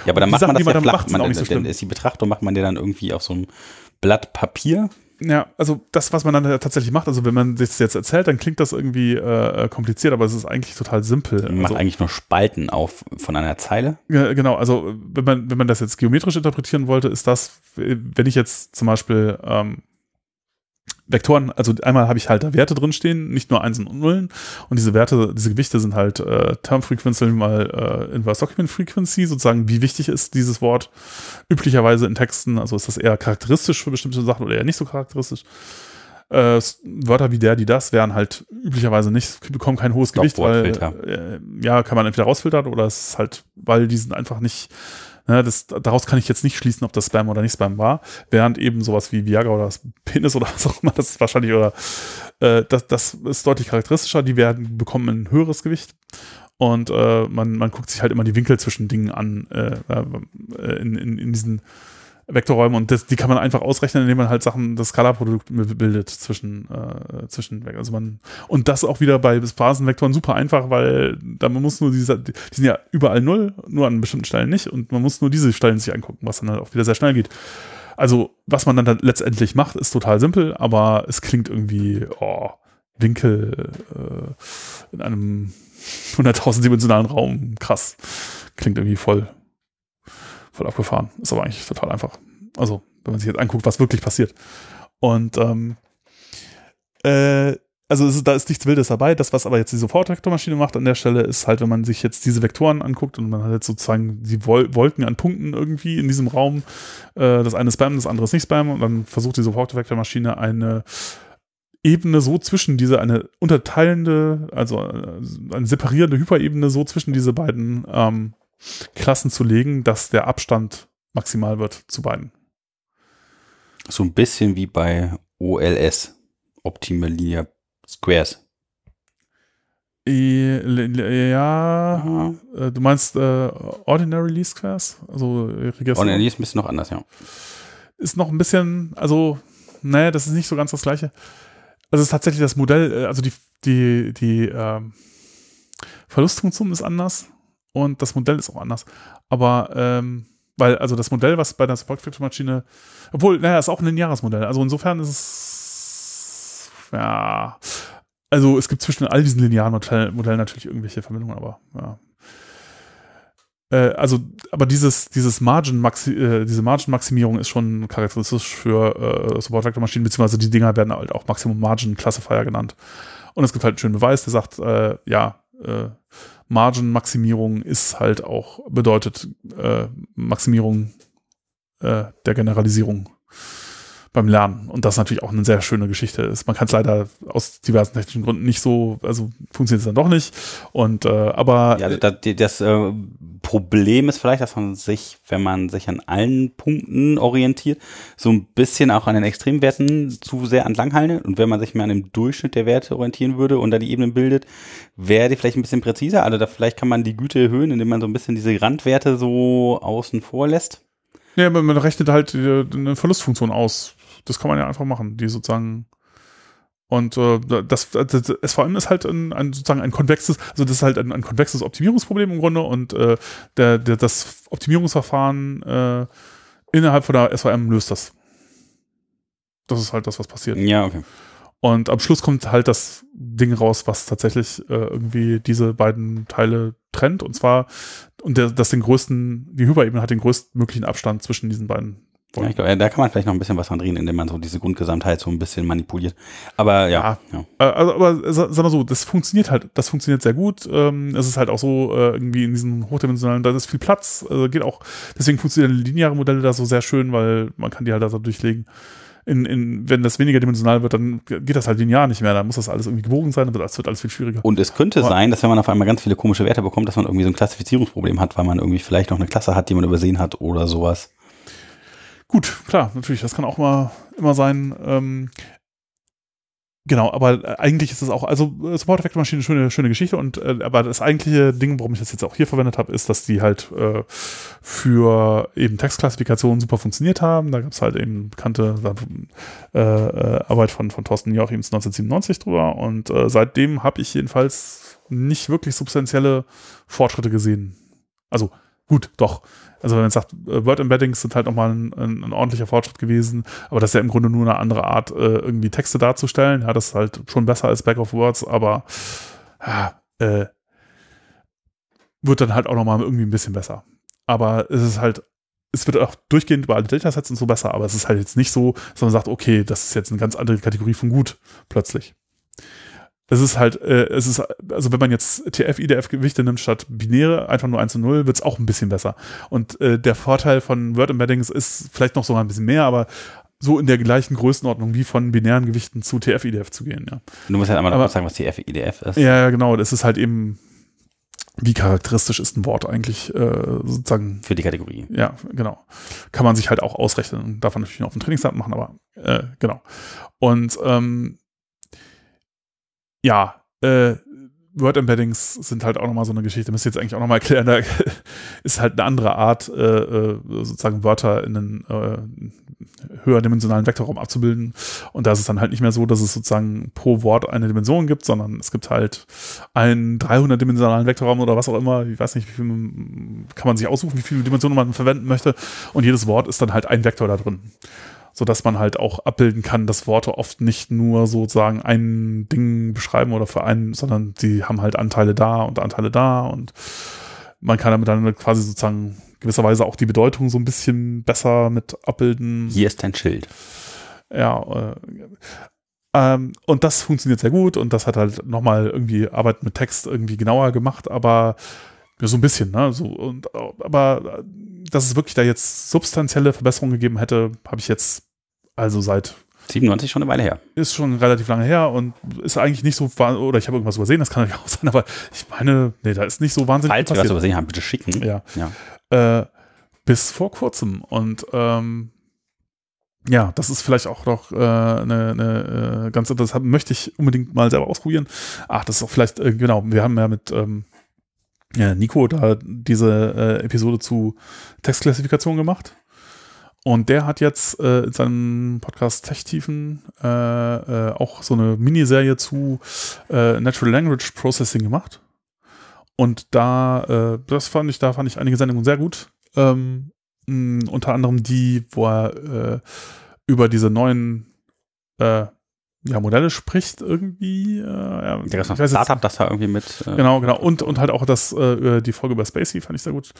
Ja, aber dann macht Sachen, man das ja flach. Man, man, so dann ist die Betrachtung macht man dir dann irgendwie auf so einem Blatt Papier ja, also das, was man dann tatsächlich macht, also wenn man sich das jetzt erzählt, dann klingt das irgendwie äh, kompliziert, aber es ist eigentlich total simpel. Man macht also, eigentlich nur Spalten auf von einer Zeile. Ja, genau, also wenn man, wenn man das jetzt geometrisch interpretieren wollte, ist das, wenn ich jetzt zum Beispiel ähm, Vektoren, also einmal habe ich halt da Werte drinstehen, nicht nur Einsen und Nullen. Und diese Werte, diese Gewichte sind halt äh, Term Frequency mal äh, Inverse Document Frequency, sozusagen, wie wichtig ist dieses Wort üblicherweise in Texten, also ist das eher charakteristisch für bestimmte Sachen oder eher nicht so charakteristisch. Äh, Wörter wie der, die das wären halt üblicherweise nicht, bekommen kein hohes Gewicht, weil äh, ja, kann man entweder rausfiltern oder es ist halt, weil die sind einfach nicht Ne, das, daraus kann ich jetzt nicht schließen, ob das Spam oder nicht Spam war. Während eben sowas wie Viagra oder Penis oder was auch immer, das ist wahrscheinlich, oder äh, das, das ist deutlich charakteristischer. Die werden, bekommen ein höheres Gewicht. Und äh, man, man guckt sich halt immer die Winkel zwischen Dingen an äh, äh in, in, in diesen Vektorräume und das, die kann man einfach ausrechnen, indem man halt Sachen, das Skalarprodukt bildet zwischen, äh, zwischen, also man, und das auch wieder bei Phasenvektoren super einfach, weil da man muss nur diese, die sind ja überall null, nur an bestimmten Stellen nicht und man muss nur diese Stellen sich angucken, was dann halt auch wieder sehr schnell geht. Also, was man dann letztendlich macht, ist total simpel, aber es klingt irgendwie, oh, Winkel äh, in einem 100.000 dimensionalen Raum, krass. Klingt irgendwie voll voll abgefahren. Ist aber eigentlich total einfach. Also, wenn man sich jetzt anguckt, was wirklich passiert. Und ähm, äh, also ist, da ist nichts Wildes dabei. Das, was aber jetzt die Sofortvektormaschine macht an der Stelle, ist halt, wenn man sich jetzt diese Vektoren anguckt und man hat jetzt sozusagen die Wolken an Punkten irgendwie in diesem Raum, äh, das eine Spam, das andere ist nicht Spam und dann versucht die Sofortvektormaschine eine Ebene so zwischen diese, eine unterteilende, also äh, eine separierende Hyperebene so zwischen diese beiden ähm, Klassen zu legen, dass der Abstand maximal wird zu beiden. So ein bisschen wie bei OLS, Optimal Linear Squares. Ja, äh, du meinst äh, Ordinary Least Squares? Also Register? Ordinary ist ein bisschen noch anders, ja. Ist noch ein bisschen, also, nee, das ist nicht so ganz das gleiche. Also es ist tatsächlich das Modell, äh, also die, die, die ähm, Verlustfunktion ist anders und das Modell ist auch anders. Aber ähm, weil, also das Modell, was bei der Support-Maschine, obwohl, naja, ist auch ein lineares Modell. Also insofern ist es, ja, also es gibt zwischen all diesen linearen Modellen natürlich irgendwelche Verbindungen, aber ja. Äh, also, aber dieses, dieses Margin -Maxi äh, diese Margin-Maximierung ist schon charakteristisch für äh, Support-Vector-Maschinen, beziehungsweise die Dinger werden halt auch Maximum Margin Classifier genannt. Und es gibt halt einen schönen Beweis, der sagt, äh, ja, äh, Margin-Maximierung ist halt auch, bedeutet äh, Maximierung äh, der Generalisierung beim Lernen. Und das natürlich auch eine sehr schöne Geschichte ist. Man kann es leider aus diversen technischen Gründen nicht so, also funktioniert es dann doch nicht. Und äh, aber ja, das, das äh, Problem ist vielleicht, dass man sich, wenn man sich an allen Punkten orientiert, so ein bisschen auch an den Extremwerten zu sehr entlanghaltet. Und wenn man sich mehr an dem Durchschnitt der Werte orientieren würde und da die Ebenen bildet, wäre die vielleicht ein bisschen präziser. Also da vielleicht kann man die Güte erhöhen, indem man so ein bisschen diese Randwerte so außen vor lässt. Ja, man rechnet halt eine Verlustfunktion aus das kann man ja einfach machen, die sozusagen und äh, das, das, SVM ist halt ein, ein, sozusagen ein konvexes, also das ist halt ein, ein konvexes Optimierungsproblem im Grunde und äh, der, der, das Optimierungsverfahren äh, innerhalb von der SVM löst das. Das ist halt das, was passiert. Ja, okay. Und am Schluss kommt halt das Ding raus, was tatsächlich äh, irgendwie diese beiden Teile trennt. Und zwar, und der, das den größten, die Hyperebene hat den größtmöglichen Abstand zwischen diesen beiden ja, ich glaube, da kann man vielleicht noch ein bisschen was dran drehen, indem man so diese Grundgesamtheit so ein bisschen manipuliert. Aber ja. ja. ja. Äh, also, aber sag mal so, das funktioniert halt, das funktioniert sehr gut. Ähm, es ist halt auch so, äh, irgendwie in diesen hochdimensionalen, da ist viel Platz, also geht auch, deswegen funktionieren lineare Modelle da so sehr schön, weil man kann die halt da so durchlegen. In, in, wenn das weniger dimensional wird, dann geht das halt linear nicht mehr. Dann muss das alles irgendwie gewogen sein, dann wird alles viel schwieriger. Und es könnte aber sein, dass wenn man auf einmal ganz viele komische Werte bekommt, dass man irgendwie so ein Klassifizierungsproblem hat, weil man irgendwie vielleicht noch eine Klasse hat, die man übersehen hat oder sowas. Gut, klar, natürlich, das kann auch mal immer sein. Ähm, genau, aber äh, eigentlich ist es auch, also äh, Support Effect Maschine eine schöne, schöne Geschichte und äh, aber das eigentliche Ding, warum ich das jetzt auch hier verwendet habe, ist, dass die halt äh, für eben Textklassifikationen super funktioniert haben. Da gab es halt eben bekannte äh, äh, Arbeit von, von Thorsten Joachims 1997 drüber und seitdem habe ich jedenfalls nicht wirklich substanzielle Fortschritte gesehen. Also gut, doch. Also wenn man sagt, äh, Word-Embeddings sind halt nochmal ein, ein, ein, ordentlicher Fortschritt gewesen, aber das ist ja im Grunde nur eine andere Art, äh, irgendwie Texte darzustellen. Ja, das ist halt schon besser als Back of Words, aber ja, äh, wird dann halt auch nochmal irgendwie ein bisschen besser. Aber es ist halt, es wird auch durchgehend über alle Datasets und so besser, aber es ist halt jetzt nicht so, dass man sagt, okay, das ist jetzt eine ganz andere Kategorie von gut, plötzlich es ist halt, äh, es ist, also wenn man jetzt TF, IDF Gewichte nimmt statt binäre, einfach nur 1 und 0, wird es auch ein bisschen besser. Und äh, der Vorteil von Word Embeddings ist vielleicht noch sogar ein bisschen mehr, aber so in der gleichen Größenordnung wie von binären Gewichten zu TF, IDF zu gehen, ja. Du musst halt einmal aber, sagen, was TF, IDF ist. Ja, ja, genau. Das ist halt eben, wie charakteristisch ist ein Wort eigentlich äh, sozusagen. Für die Kategorie. Ja, genau. Kann man sich halt auch ausrechnen. Darf man natürlich noch auf dem Trainingsdaten machen, aber äh, genau. Und ähm, ja, äh, Word-Embeddings sind halt auch nochmal so eine Geschichte, müsst ihr jetzt eigentlich auch nochmal erklären, da ist halt eine andere Art, äh, äh, sozusagen Wörter in einen äh, höherdimensionalen Vektorraum abzubilden. Und da ist es dann halt nicht mehr so, dass es sozusagen pro Wort eine Dimension gibt, sondern es gibt halt einen 300-dimensionalen Vektorraum oder was auch immer. Ich weiß nicht, wie viel kann man sich aussuchen, wie viele Dimensionen man verwenden möchte. Und jedes Wort ist dann halt ein Vektor da drin so dass man halt auch abbilden kann, dass Worte oft nicht nur sozusagen ein Ding beschreiben oder für einen, sondern sie haben halt Anteile da und Anteile da und man kann damit dann quasi sozusagen gewisserweise auch die Bedeutung so ein bisschen besser mit abbilden. Hier ist dein Schild. Ja, äh, ähm, und das funktioniert sehr gut und das hat halt nochmal irgendwie Arbeit mit Text irgendwie genauer gemacht, aber ja, so ein bisschen, ne? So, und, aber dass es wirklich da jetzt substanzielle Verbesserungen gegeben hätte, habe ich jetzt also seit 97 schon eine Weile her. Ist schon relativ lange her und ist eigentlich nicht so, oder ich habe irgendwas übersehen, das kann natürlich auch sein, aber ich meine, nee, da ist nicht so wahnsinnig Falls wir was übersehen haben, bitte schicken. Ja. ja. Äh, bis vor kurzem und ähm, ja, das ist vielleicht auch noch eine äh, ne, äh, ganz interessant, möchte ich unbedingt mal selber ausprobieren. Ach, das ist auch vielleicht, äh, genau, wir haben ja mit ähm, Nico da diese äh, Episode zu Textklassifikation gemacht. Und der hat jetzt äh, in seinem Podcast Tech-Tiefen äh, äh, auch so eine Miniserie zu äh, Natural Language Processing gemacht. Und da, äh, das fand ich, da fand ich einige Sendungen sehr gut. Ähm, mh, unter anderem die, wo er über diese neuen ja, Modelle spricht irgendwie. Äh, ja, Der ganze Startup, das da irgendwie mit. Äh, genau, genau. Und, und halt auch das, äh, die Folge über Spacey fand ich sehr gut.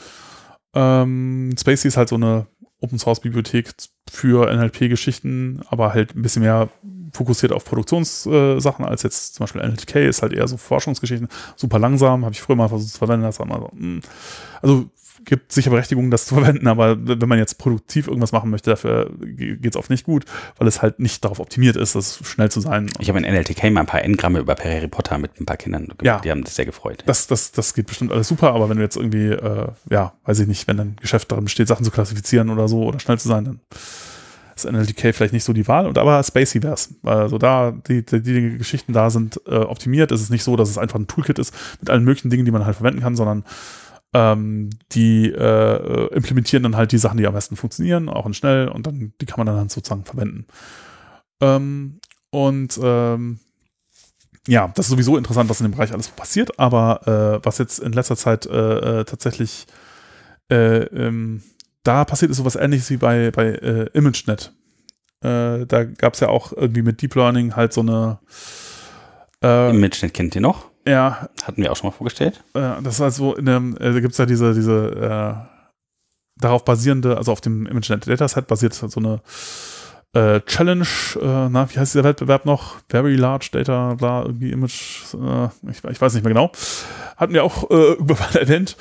Ähm, Spacey ist halt so eine Open Source Bibliothek für NLP-Geschichten, aber halt ein bisschen mehr fokussiert auf Produktionssachen als jetzt zum Beispiel NLTK ist halt eher so Forschungsgeschichten, super langsam, habe ich früher mal versucht zu verwenden, das war mal so, hm. also gibt sicher Berechtigung, das zu verwenden, aber wenn man jetzt produktiv irgendwas machen möchte, dafür geht es oft nicht gut, weil es halt nicht darauf optimiert ist, das schnell zu sein. Ich habe in NLTK mal ein paar N-Gramme über Harry Potter mit ein paar Kindern gemacht. Ja. Die haben das sehr gefreut. Das, das, das geht bestimmt alles super, aber wenn du jetzt irgendwie, äh, ja, weiß ich nicht, wenn dein Geschäft darin besteht, Sachen zu klassifizieren oder so oder schnell zu sein, dann ist NLTK vielleicht nicht so die Wahl. Und aber Spacey wäre es. Also da, die, die, die, Geschichten da sind äh, optimiert. Es ist nicht so, dass es einfach ein Toolkit ist mit allen möglichen Dingen, die man halt verwenden kann, sondern ähm, die äh, implementieren dann halt die Sachen, die am besten funktionieren, auch in schnell und dann die kann man dann halt sozusagen verwenden. Ähm, und ähm, ja, das ist sowieso interessant, was in dem Bereich alles passiert, aber äh, was jetzt in letzter Zeit äh, äh tatsächlich äh, ähm, da passiert ist sowas ähnliches wie bei, bei äh, ImageNet. Da gab es ja auch irgendwie mit Deep Learning halt so eine ImageNet kennt ihr noch? Ja. Hatten wir auch schon mal vorgestellt. Äh, das ist also in dem, äh, da gibt es ja diese, diese äh, darauf basierende, also auf dem ImageNet Dataset basiert so eine äh, Challenge, äh, na, wie heißt dieser Wettbewerb noch? Very Large Data, bla, irgendwie Image, äh, ich, ich, weiß nicht mehr genau. Hatten wir auch äh, überall erwähnt.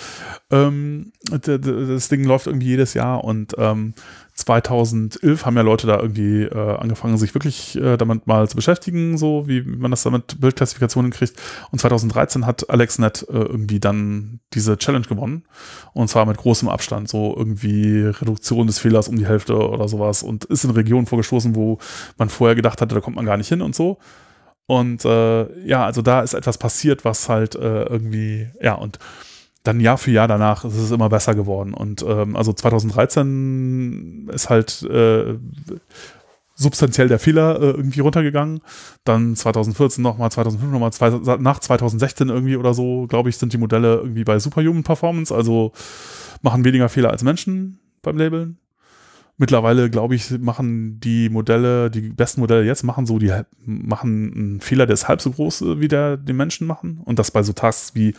Ähm, das Ding läuft irgendwie jedes Jahr und ähm, 2011 haben ja Leute da irgendwie äh, angefangen, sich wirklich äh, damit mal zu beschäftigen, so wie man das damit Bildklassifikationen kriegt. Und 2013 hat AlexNet äh, irgendwie dann diese Challenge gewonnen. Und zwar mit großem Abstand, so irgendwie Reduktion des Fehlers um die Hälfte oder sowas. Und ist in Regionen vorgestoßen, wo man vorher gedacht hatte, da kommt man gar nicht hin und so. Und äh, ja, also da ist etwas passiert, was halt äh, irgendwie, ja, und dann Jahr für Jahr danach ist es immer besser geworden. Und ähm, also 2013 ist halt äh, substanziell der Fehler äh, irgendwie runtergegangen. Dann 2014 nochmal, 2005 nochmal, nach 2016 irgendwie oder so, glaube ich, sind die Modelle irgendwie bei Superhuman Performance, also machen weniger Fehler als Menschen beim Labeln. Mittlerweile, glaube ich, machen die Modelle, die besten Modelle jetzt, machen so, die machen einen Fehler, der ist halb so groß, äh, wie der die Menschen machen. Und das bei so Tasks wie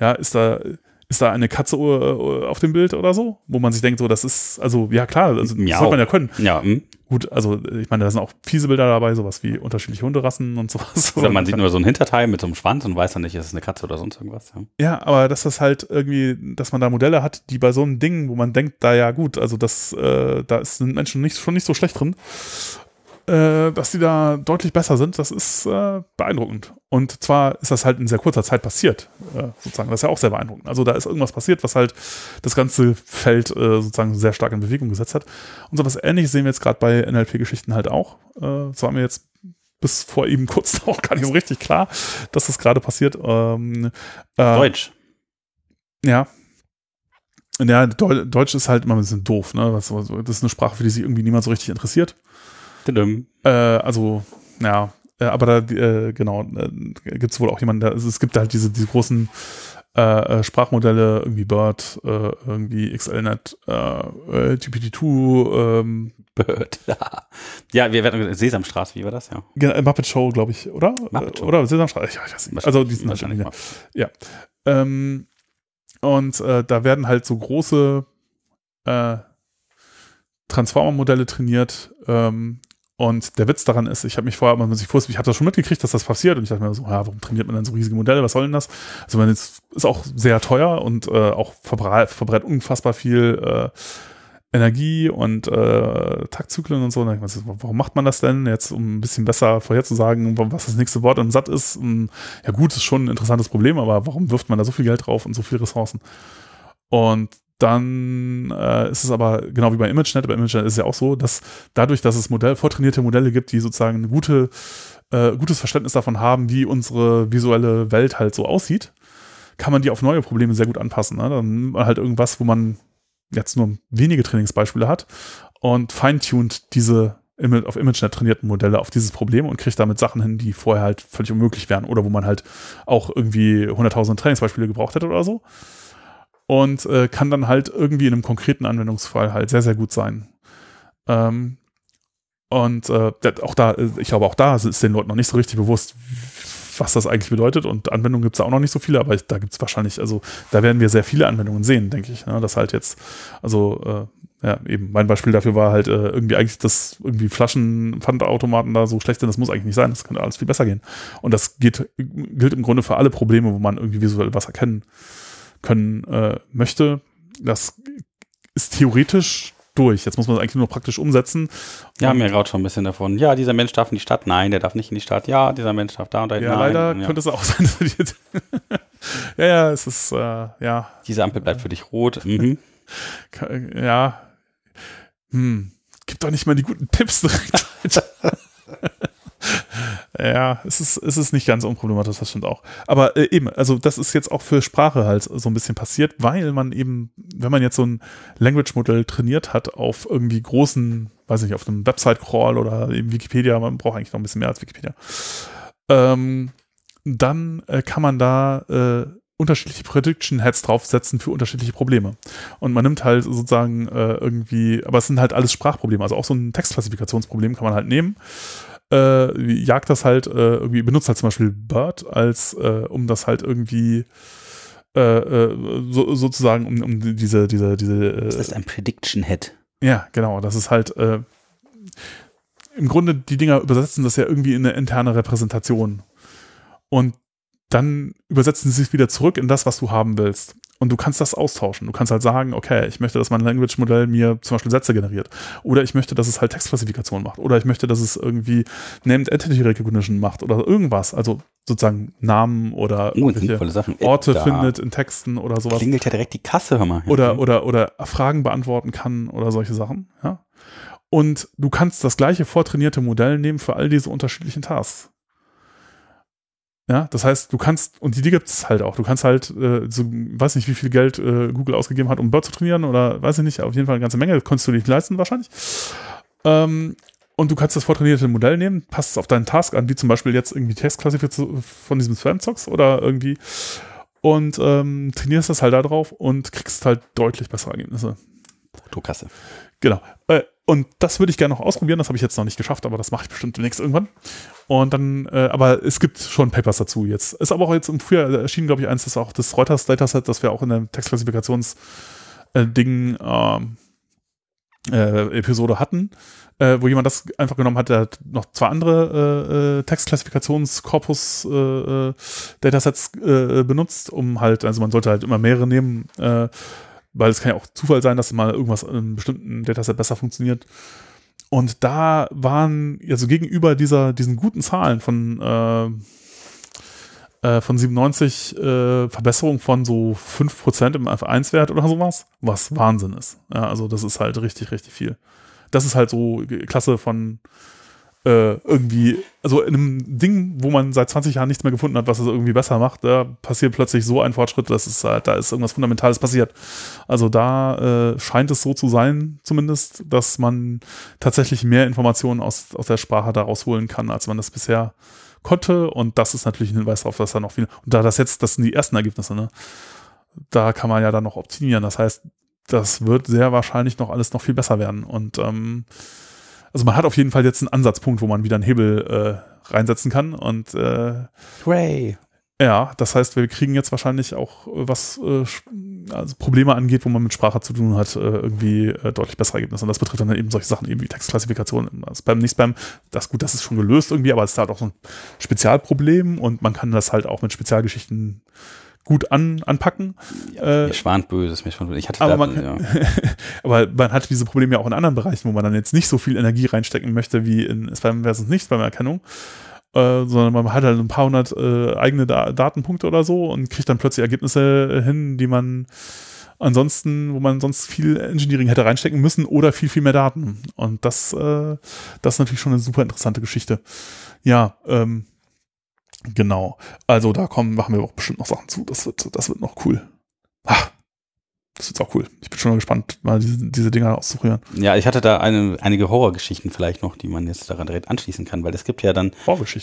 ja, ist da, ist da eine Katze äh, auf dem Bild oder so? Wo man sich denkt, so, das ist, also, ja klar, also, das sollte man ja können. Ja. Hm. Gut, also ich meine, da sind auch fiese Bilder dabei, sowas wie unterschiedliche Hunderassen und sowas. Also man sieht nur so ein Hinterteil mit so einem Schwanz und weiß dann nicht, ist es eine Katze oder sonst irgendwas. Ja. ja, aber dass das halt irgendwie, dass man da Modelle hat, die bei so einem Ding, wo man denkt, da ja gut, also das, äh, da sind Menschen nicht, schon nicht so schlecht drin äh, dass die da deutlich besser sind, das ist äh, beeindruckend. Und zwar ist das halt in sehr kurzer Zeit passiert, äh, sozusagen. Das ist ja auch sehr beeindruckend. Also da ist irgendwas passiert, was halt das ganze Feld äh, sozusagen sehr stark in Bewegung gesetzt hat. Und so was ähnliches sehen wir jetzt gerade bei NLP-Geschichten halt auch. Äh, das war mir jetzt bis vor eben kurz auch gar nicht so richtig klar, dass das gerade passiert. Ähm, äh, Deutsch. Ja, ja, Deutsch ist halt immer ein bisschen doof, ne? Das ist eine Sprache, für die sich irgendwie niemand so richtig interessiert. Äh, also, ja, äh, aber da, äh, genau, äh, gibt es wohl auch jemanden, der, also es gibt halt diese, diese großen äh, äh, Sprachmodelle, irgendwie Bird, äh, irgendwie XLNet, äh, GPT-2, ähm, Bird, ja. Wir werden Sesamstraße, wie war das? Ja. Muppet Show, glaube ich, oder? Muppet Show. Oder Sesamstraße, ich weiß nicht. Also die sind wahrscheinlich, ja. ja. Ähm, und da werden halt so große Transformer-Modelle trainiert, ähm, und der Witz daran ist, ich habe mich vorher, man sich wusste, ich habe das schon mitgekriegt, dass das passiert und ich dachte mir so, ja, warum trainiert man dann so riesige Modelle? Was soll denn das? Also man ist, ist auch sehr teuer und äh, auch verbraucht, verbraucht unfassbar viel äh, Energie und äh, Taktzyklen und so. Und ich warum macht man das denn jetzt, um ein bisschen besser vorherzusagen, was das nächste Wort im Satt ist? Und, ja gut, ist schon ein interessantes Problem, aber warum wirft man da so viel Geld drauf und so viele Ressourcen? Und dann äh, ist es aber genau wie bei ImageNet, bei ImageNet ist es ja auch so, dass dadurch, dass es Modell, vortrainierte Modelle gibt, die sozusagen eine gute, äh, gutes Verständnis davon haben, wie unsere visuelle Welt halt so aussieht, kann man die auf neue Probleme sehr gut anpassen. Ne? Dann nimmt man halt irgendwas, wo man jetzt nur wenige Trainingsbeispiele hat und feintuned diese auf ImageNet trainierten Modelle auf dieses Problem und kriegt damit Sachen hin, die vorher halt völlig unmöglich wären oder wo man halt auch irgendwie 100.000 Trainingsbeispiele gebraucht hätte oder so. Und äh, kann dann halt irgendwie in einem konkreten Anwendungsfall halt sehr, sehr gut sein. Ähm, und äh, auch da, ich glaube, auch da ist den Leuten noch nicht so richtig bewusst, was das eigentlich bedeutet. Und Anwendungen gibt es auch noch nicht so viele, aber da gibt es wahrscheinlich, also da werden wir sehr viele Anwendungen sehen, denke ich. Ne? Das halt jetzt, also äh, ja, eben mein Beispiel dafür war halt äh, irgendwie eigentlich, dass irgendwie Flaschenpfandautomaten da so schlecht sind, das muss eigentlich nicht sein, das könnte alles viel besser gehen. Und das geht, gilt im Grunde für alle Probleme, wo man irgendwie visuell was erkennen können äh, möchte. Das ist theoretisch durch. Jetzt muss man es eigentlich nur praktisch umsetzen. Ja, mir raut schon ein bisschen davon. Ja, dieser Mensch darf in die Stadt. Nein, der darf nicht in die Stadt. Ja, dieser Mensch darf da und da. Ja, Nein. leider ja. könnte es auch sein. ja, ja, es ist, äh, ja. Diese Ampel bleibt für dich rot. Mhm. ja. Hm. Gib doch nicht mal die guten Tipps direkt. Ja, es ist, es ist nicht ganz unproblematisch, das stimmt auch. Aber äh, eben, also das ist jetzt auch für Sprache halt so ein bisschen passiert, weil man eben, wenn man jetzt so ein Language-Modell trainiert hat auf irgendwie großen, weiß nicht, auf einem Website-Crawl oder eben Wikipedia, man braucht eigentlich noch ein bisschen mehr als Wikipedia, ähm, dann äh, kann man da äh, unterschiedliche Prediction Heads draufsetzen für unterschiedliche Probleme. Und man nimmt halt sozusagen äh, irgendwie, aber es sind halt alles Sprachprobleme, also auch so ein Textklassifikationsproblem kann man halt nehmen äh, jagt das halt äh, irgendwie, benutzt halt zum Beispiel Bird als, äh, um das halt irgendwie äh, äh, so, sozusagen um, um diese, diese, diese. das ist ein Prediction Head. Ja, genau. Das ist halt äh, im Grunde die Dinger übersetzen das ja irgendwie in eine interne Repräsentation. Und dann übersetzen sie es wieder zurück in das, was du haben willst. Und du kannst das austauschen. Du kannst halt sagen, okay, ich möchte, dass mein Language-Modell mir zum Beispiel Sätze generiert. Oder ich möchte, dass es halt Textklassifikation macht. Oder ich möchte, dass es irgendwie Named Entity Recognition macht oder irgendwas. Also sozusagen Namen oder oh, Orte da. findet in Texten oder sowas. Klingelt ja direkt die Kasse, hör mal. Oder, oder, oder Fragen beantworten kann oder solche Sachen. Ja. Und du kannst das gleiche vortrainierte Modell nehmen für all diese unterschiedlichen Tasks. Ja, das heißt, du kannst, und die, die gibt es halt auch, du kannst halt, äh, so, weiß nicht, wie viel Geld äh, Google ausgegeben hat, um Bird zu trainieren oder weiß ich nicht, auf jeden Fall eine ganze Menge, das konntest du nicht leisten wahrscheinlich. Ähm, und du kannst das vortrainierte Modell nehmen, passt es auf deinen Task an, wie zum Beispiel jetzt irgendwie Textklassifikation von diesem Spam-Zocks oder irgendwie und ähm, trainierst das halt da drauf und kriegst halt deutlich bessere Ergebnisse. Fotokasse. Genau. Äh, und das würde ich gerne noch ausprobieren. Das habe ich jetzt noch nicht geschafft, aber das mache ich bestimmt demnächst irgendwann. Und dann, äh, aber es gibt schon Papers dazu jetzt. Ist aber auch jetzt im Frühjahr erschienen, glaube ich, eins, das auch das Reuters Dataset, das wir auch in der Textklassifikations-Ding äh, äh, Episode hatten, äh, wo jemand das einfach genommen hat, der hat noch zwei andere äh, äh Textklassifikationskorpus Datasets äh, benutzt, um halt, also man sollte halt immer mehrere nehmen, weil es kann ja auch Zufall sein, dass mal irgendwas in einem bestimmten Dataset besser funktioniert. Und da waren, also gegenüber dieser, diesen guten Zahlen von, äh, äh, von 97 äh, Verbesserung von so 5% im F1-Wert oder sowas, was Wahnsinn ist. Ja, also das ist halt richtig, richtig viel. Das ist halt so Klasse von äh, irgendwie, also in einem Ding, wo man seit 20 Jahren nichts mehr gefunden hat, was es irgendwie besser macht, da passiert plötzlich so ein Fortschritt, dass es halt, da ist irgendwas Fundamentales passiert. Also da äh, scheint es so zu sein, zumindest, dass man tatsächlich mehr Informationen aus, aus der Sprache da rausholen kann, als man das bisher konnte. Und das ist natürlich ein Hinweis darauf, dass da noch viel, und da das jetzt, das sind die ersten Ergebnisse, ne? Da kann man ja dann noch optimieren. Das heißt, das wird sehr wahrscheinlich noch alles noch viel besser werden. Und ähm, also man hat auf jeden Fall jetzt einen Ansatzpunkt, wo man wieder einen Hebel äh, reinsetzen kann und äh, Hooray. Ja, das heißt, wir kriegen jetzt wahrscheinlich auch, äh, was äh, also Probleme angeht, wo man mit Sprache zu tun hat, äh, irgendwie äh, deutlich bessere Ergebnisse. Und das betrifft dann eben solche Sachen eben wie Textklassifikation, Spam, nicht Spam. Das gut, das ist schon gelöst irgendwie, aber es ist halt auch so ein Spezialproblem und man kann das halt auch mit Spezialgeschichten gut an, anpacken. Ja, äh, mir schwant böses, mir schwant böses. Ich hatte aber, man, ja. aber man hat diese Probleme ja auch in anderen Bereichen, wo man dann jetzt nicht so viel Energie reinstecken möchte wie in Spam versus Nicht-Spam-Erkennung. Äh, sondern man hat halt ein paar hundert äh, eigene da Datenpunkte oder so und kriegt dann plötzlich Ergebnisse hin, die man ansonsten, wo man sonst viel Engineering hätte reinstecken müssen oder viel, viel mehr Daten. Und das, äh, das ist natürlich schon eine super interessante Geschichte. Ja, ähm, genau. Also da kommen, machen wir auch bestimmt noch Sachen zu. Das wird, das wird noch cool. Ach, das wird auch cool. Ich bin schon mal gespannt, mal diese, diese Dinger auszurühren. Ja, ich hatte da eine, einige Horrorgeschichten vielleicht noch, die man jetzt daran direkt anschließen kann, weil es gibt ja dann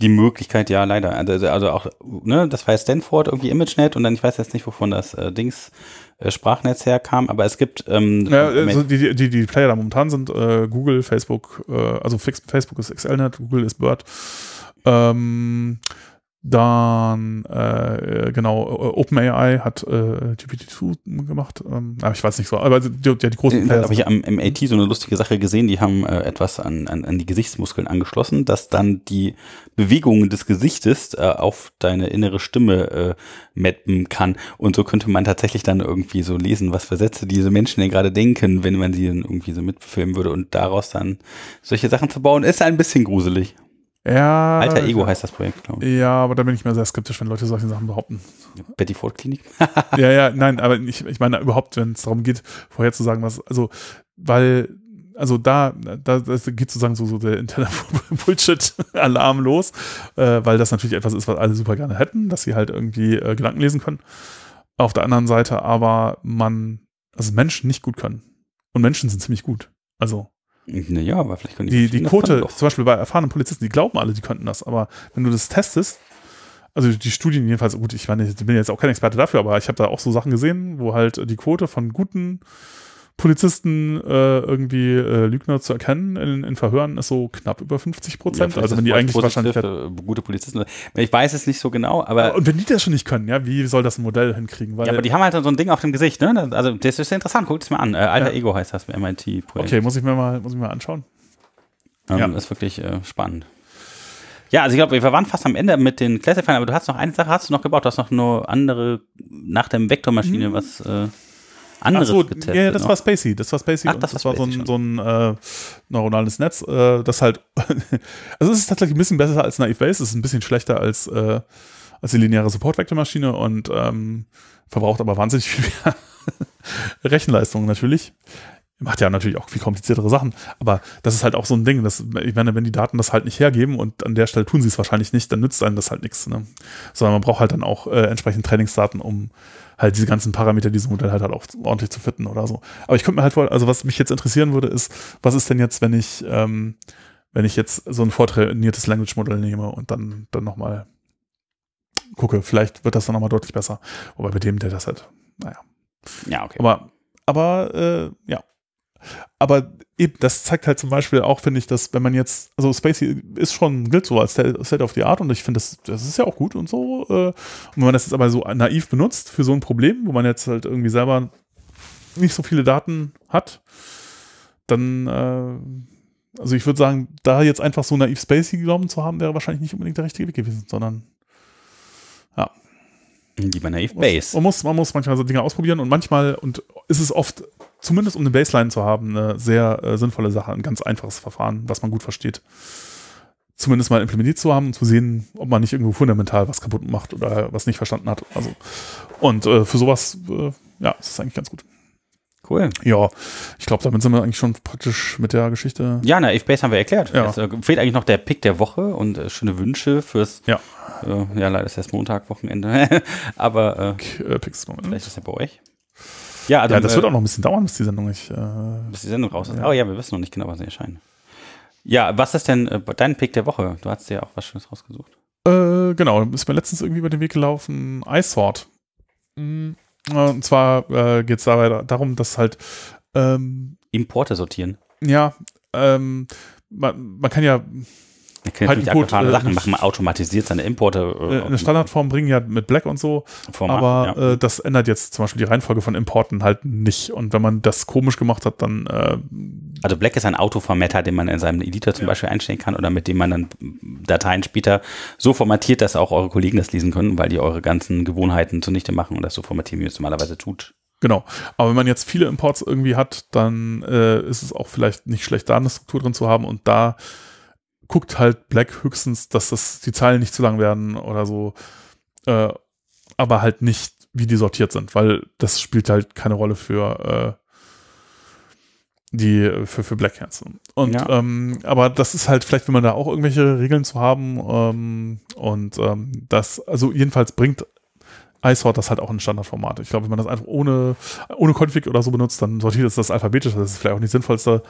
die Möglichkeit, ja leider, also, also auch, ne, das war ja Stanford irgendwie ImageNet und dann, ich weiß jetzt nicht, wovon das äh, Dings äh, Sprachnetz herkam, aber es gibt ähm, ja, also die, die, die Player da momentan sind äh, Google, Facebook, äh, also Facebook ist XLNet, Google ist Bird. Ähm, dann, äh, genau, OpenAI hat äh, GPT-2 gemacht. Ähm, aber ich weiß nicht so, aber die, die, die großen Da habe ich am MAT so eine lustige Sache gesehen. Die haben äh, etwas an, an, an die Gesichtsmuskeln angeschlossen, dass dann die Bewegungen des Gesichtes äh, auf deine innere Stimme äh, mappen kann. Und so könnte man tatsächlich dann irgendwie so lesen, was für Sätze diese Menschen denn gerade denken, wenn man sie dann irgendwie so mitfilmen würde und daraus dann solche Sachen zu bauen, ist ein bisschen gruselig. Ja. Alter Ego heißt das Projekt, glaube ich. Ja, aber da bin ich mir sehr skeptisch, wenn Leute solche Sachen behaupten. Betty Ford Klinik? ja, ja, nein, aber ich, ich meine überhaupt, wenn es darum geht, vorherzusagen, was, also, weil, also da, da das geht sozusagen so, so der interne Bullshit-Alarm los, äh, weil das natürlich etwas ist, was alle super gerne hätten, dass sie halt irgendwie äh, Gedanken lesen können. Auf der anderen Seite aber man, also Menschen nicht gut können. Und Menschen sind ziemlich gut. Also, naja, aber vielleicht können die. Die, die Quote, zum Beispiel bei erfahrenen Polizisten, die glauben alle, die könnten das, aber wenn du das testest, also die Studien jedenfalls, gut, ich meine, ich bin jetzt auch kein Experte dafür, aber ich habe da auch so Sachen gesehen, wo halt die Quote von guten Polizisten äh, irgendwie äh, Lügner zu erkennen in, in, Verhören ist so knapp über 50 Prozent. Ja, also wenn die eigentlich wahrscheinlich äh, gute Polizisten. Ich weiß es nicht so genau, aber und wenn die das schon nicht können, ja, wie soll das ein Modell hinkriegen? Weil ja, aber die haben halt so ein Ding auf dem Gesicht, ne? Also das ist interessant. Guckt es mal an. Äh, Alter ja. Ego heißt das MIT-Projekt. Okay, muss ich mir mal, muss ich mir mal anschauen. Ähm, ja, ist wirklich äh, spannend. Ja, also ich glaube, wir waren fast am Ende mit den Classifiern, aber du hast noch eine Sache, hast du noch gebaut, du hast noch nur andere nach der Vektormaschine, hm. was äh, anderes so, getestet. Ja, das noch. war Spacey. Das war Spacey. Ach, das, das war, so ein, so ein äh, neuronales Netz, äh, das halt. also es ist tatsächlich ein bisschen besser als Naive Base. Es ist ein bisschen schlechter als, äh, als die lineare Support-Vektormaschine und ähm, verbraucht aber wahnsinnig viel mehr Rechenleistung natürlich. Macht ja natürlich auch viel kompliziertere Sachen, aber das ist halt auch so ein Ding. Dass, ich meine, wenn die Daten das halt nicht hergeben und an der Stelle tun sie es wahrscheinlich nicht, dann nützt einem das halt nichts. Ne? Sondern man braucht halt dann auch äh, entsprechend Trainingsdaten, um halt diese ganzen Parameter dieses Modell halt, halt auch ordentlich zu fitten oder so. Aber ich könnte mir halt vor, also was mich jetzt interessieren würde, ist, was ist denn jetzt, wenn ich, ähm, wenn ich jetzt so ein vortrainiertes Language-Modell nehme und dann, dann nochmal gucke, vielleicht wird das dann nochmal deutlich besser. Wobei bei dem, der das halt, naja. Ja, okay. Aber, aber äh, ja, aber eben, das zeigt halt zum Beispiel auch, finde ich, dass wenn man jetzt, also Spacey ist schon, gilt so als State of the Art und ich finde, das, das ist ja auch gut und so. Äh, und wenn man das jetzt aber so naiv benutzt für so ein Problem, wo man jetzt halt irgendwie selber nicht so viele Daten hat, dann, äh, also ich würde sagen, da jetzt einfach so naiv Spacey genommen zu haben, wäre wahrscheinlich nicht unbedingt der richtige Weg gewesen, sondern ja. Lieber naiv Base. Man muss, man muss manchmal so Dinge ausprobieren und manchmal, und ist es oft zumindest um eine Baseline zu haben, eine sehr äh, sinnvolle Sache, ein ganz einfaches Verfahren, was man gut versteht. Zumindest mal implementiert zu haben und zu sehen, ob man nicht irgendwo fundamental was kaputt macht oder was nicht verstanden hat. Also, und äh, für sowas, äh, ja, ist es eigentlich ganz gut. Cool. Ja, ich glaube, damit sind wir eigentlich schon praktisch mit der Geschichte. Ja, na, Base haben wir erklärt. Ja. Jetzt äh, fehlt eigentlich noch der Pick der Woche und äh, schöne Wünsche fürs. Ja. Äh, ja, leider ist erst Montag, Wochenende. Aber äh, Picks Moment. vielleicht ist er bei euch. Ja, also, ja das äh, wird auch noch ein bisschen dauern, bis die Sendung nicht. Äh, bis die Sendung raus ist. Ja. Oh ja, wir wissen noch nicht genau, wann sie erscheinen. Ja, was ist denn äh, dein Pick der Woche? Du hast dir ja auch was Schönes rausgesucht. Äh, genau, ist mir letztens irgendwie über den Weg gelaufen. iSword. Mhm. Und zwar äh, geht es dabei darum, dass halt ähm, Importe sortieren. Ja, ähm, man, man kann ja kann halt natürlich Code, äh, Sachen machen, man automatisiert seine Importe. Äh, eine Standardform bringen ja mit Black und so, Format, aber ja. äh, das ändert jetzt zum Beispiel die Reihenfolge von Importen halt nicht. Und wenn man das komisch gemacht hat, dann äh, Also Black ist ein Autoformatter, den man in seinem Editor zum ja. Beispiel einstellen kann oder mit dem man dann Dateien später so formatiert, dass auch eure Kollegen das lesen können, weil die eure ganzen Gewohnheiten zunichte machen und das so formatieren, wie es normalerweise tut. Genau. Aber wenn man jetzt viele Imports irgendwie hat, dann äh, ist es auch vielleicht nicht schlecht, da eine Struktur drin zu haben und da guckt halt Black höchstens, dass das die Zeilen nicht zu lang werden oder so, äh, aber halt nicht wie die sortiert sind, weil das spielt halt keine Rolle für äh, die für, für Black Hats. Und Ja. ähm, aber das ist halt vielleicht, wenn man da auch irgendwelche Regeln zu haben ähm, und ähm, das, also jedenfalls bringt iSort das halt auch in Standardformat. Ich glaube, wenn man das einfach ohne, ohne Config oder so benutzt, dann sortiert es das alphabetisch, das ist vielleicht auch nicht sinnvollste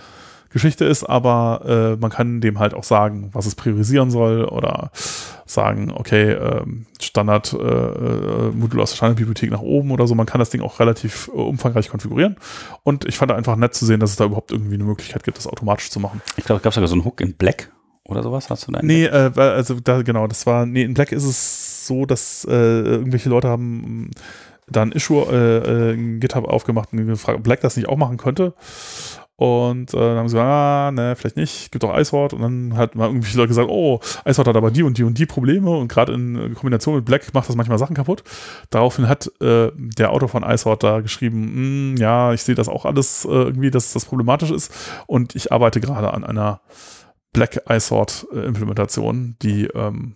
Geschichte ist, aber äh, man kann dem halt auch sagen, was es priorisieren soll oder sagen, okay, ähm, Standard äh, äh, Modul aus der Standardbibliothek nach oben oder so. Man kann das Ding auch relativ äh, umfangreich konfigurieren. Und ich fand einfach nett zu sehen, dass es da überhaupt irgendwie eine Möglichkeit gibt, das automatisch zu machen. Ich glaube, es gab sogar so einen Hook in Black oder sowas. Hast du da? Nee, äh, also da genau, das war, nee, in Black ist es so, dass äh, irgendwelche Leute haben ähm, da ein Issue äh, äh, in GitHub aufgemacht und gefragt, ob Black das nicht auch machen könnte. Und äh, dann haben sie gesagt, ah, ne, vielleicht nicht, gibt doch iSword. Und dann hat mal irgendwelche Leute gesagt, oh, iSword hat aber die und die und die Probleme und gerade in Kombination mit Black macht das manchmal Sachen kaputt. Daraufhin hat äh, der Autor von iSword da geschrieben, "Mm, ja, ich sehe das auch alles äh, irgendwie, dass das problematisch ist und ich arbeite gerade an einer Black iSword äh, Implementation, die ähm,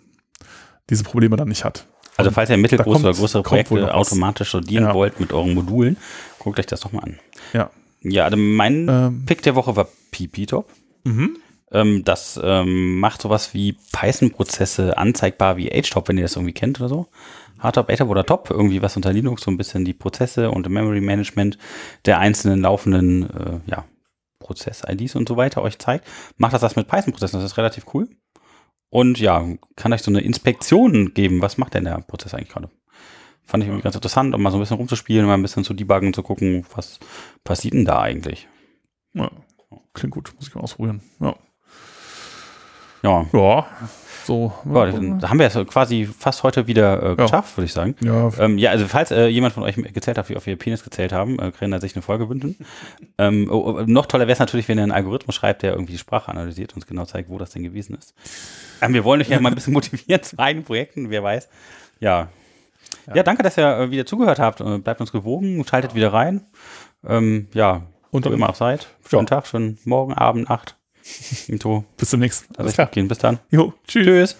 diese Probleme dann nicht hat. Also falls ihr mittelgroße kommt- oder größere Projekte automatisch studieren Ja. wollt mit euren Modulen, guckt euch das doch mal an. Ja. Ja, also mein Ähm, Pick der Woche war PPTop. mhm. Ähm, das ähm, macht sowas wie Python-Prozesse anzeigbar wie HTOP, wenn ihr das irgendwie kennt oder so. Hardtop, ATOP oder Top, irgendwie was unter Linux, so ein bisschen die Prozesse und Memory Management der einzelnen laufenden äh, ja, Prozess-IDs und so weiter euch zeigt. Macht das das mit Python-Prozessen, das ist relativ cool. Und ja, kann euch so eine Inspektion geben, was macht denn der Prozess eigentlich gerade. Fand ich irgendwie ganz interessant, um mal so ein bisschen rumzuspielen, mal ein bisschen zu debuggen, zu gucken, was passiert denn da eigentlich. ja. Klingt gut, muss ich mal ausprobieren. Ja. Ja, Ja. So. Ja, dann haben wir es quasi fast heute wieder äh, geschafft, würde ich sagen. Ja, Ähm, ja, also falls äh, jemand von euch gezählt hat, wie auf ihr Penis gezählt haben, äh, kann er sich eine Folge wünschen. ähm, oh, oh, noch toller wäre es natürlich, wenn ihr einen Algorithmus schreibt, der irgendwie die Sprache analysiert und uns genau zeigt, wo das denn gewesen ist. Ähm, wir wollen euch ja mal ein bisschen motivieren zu eigenen Projekten, wer weiß. Ja. Ja, danke, dass ihr äh, wieder zugehört habt. Äh, bleibt uns gewogen, schaltet wieder rein. Ähm, ja, Und wo immer auch seid. Schönen Ja. Tag, schönen Morgen, Abend, Nacht. Bis zum nächsten Mal. Also. Bis dann. Jo, tschüss. Tschüss.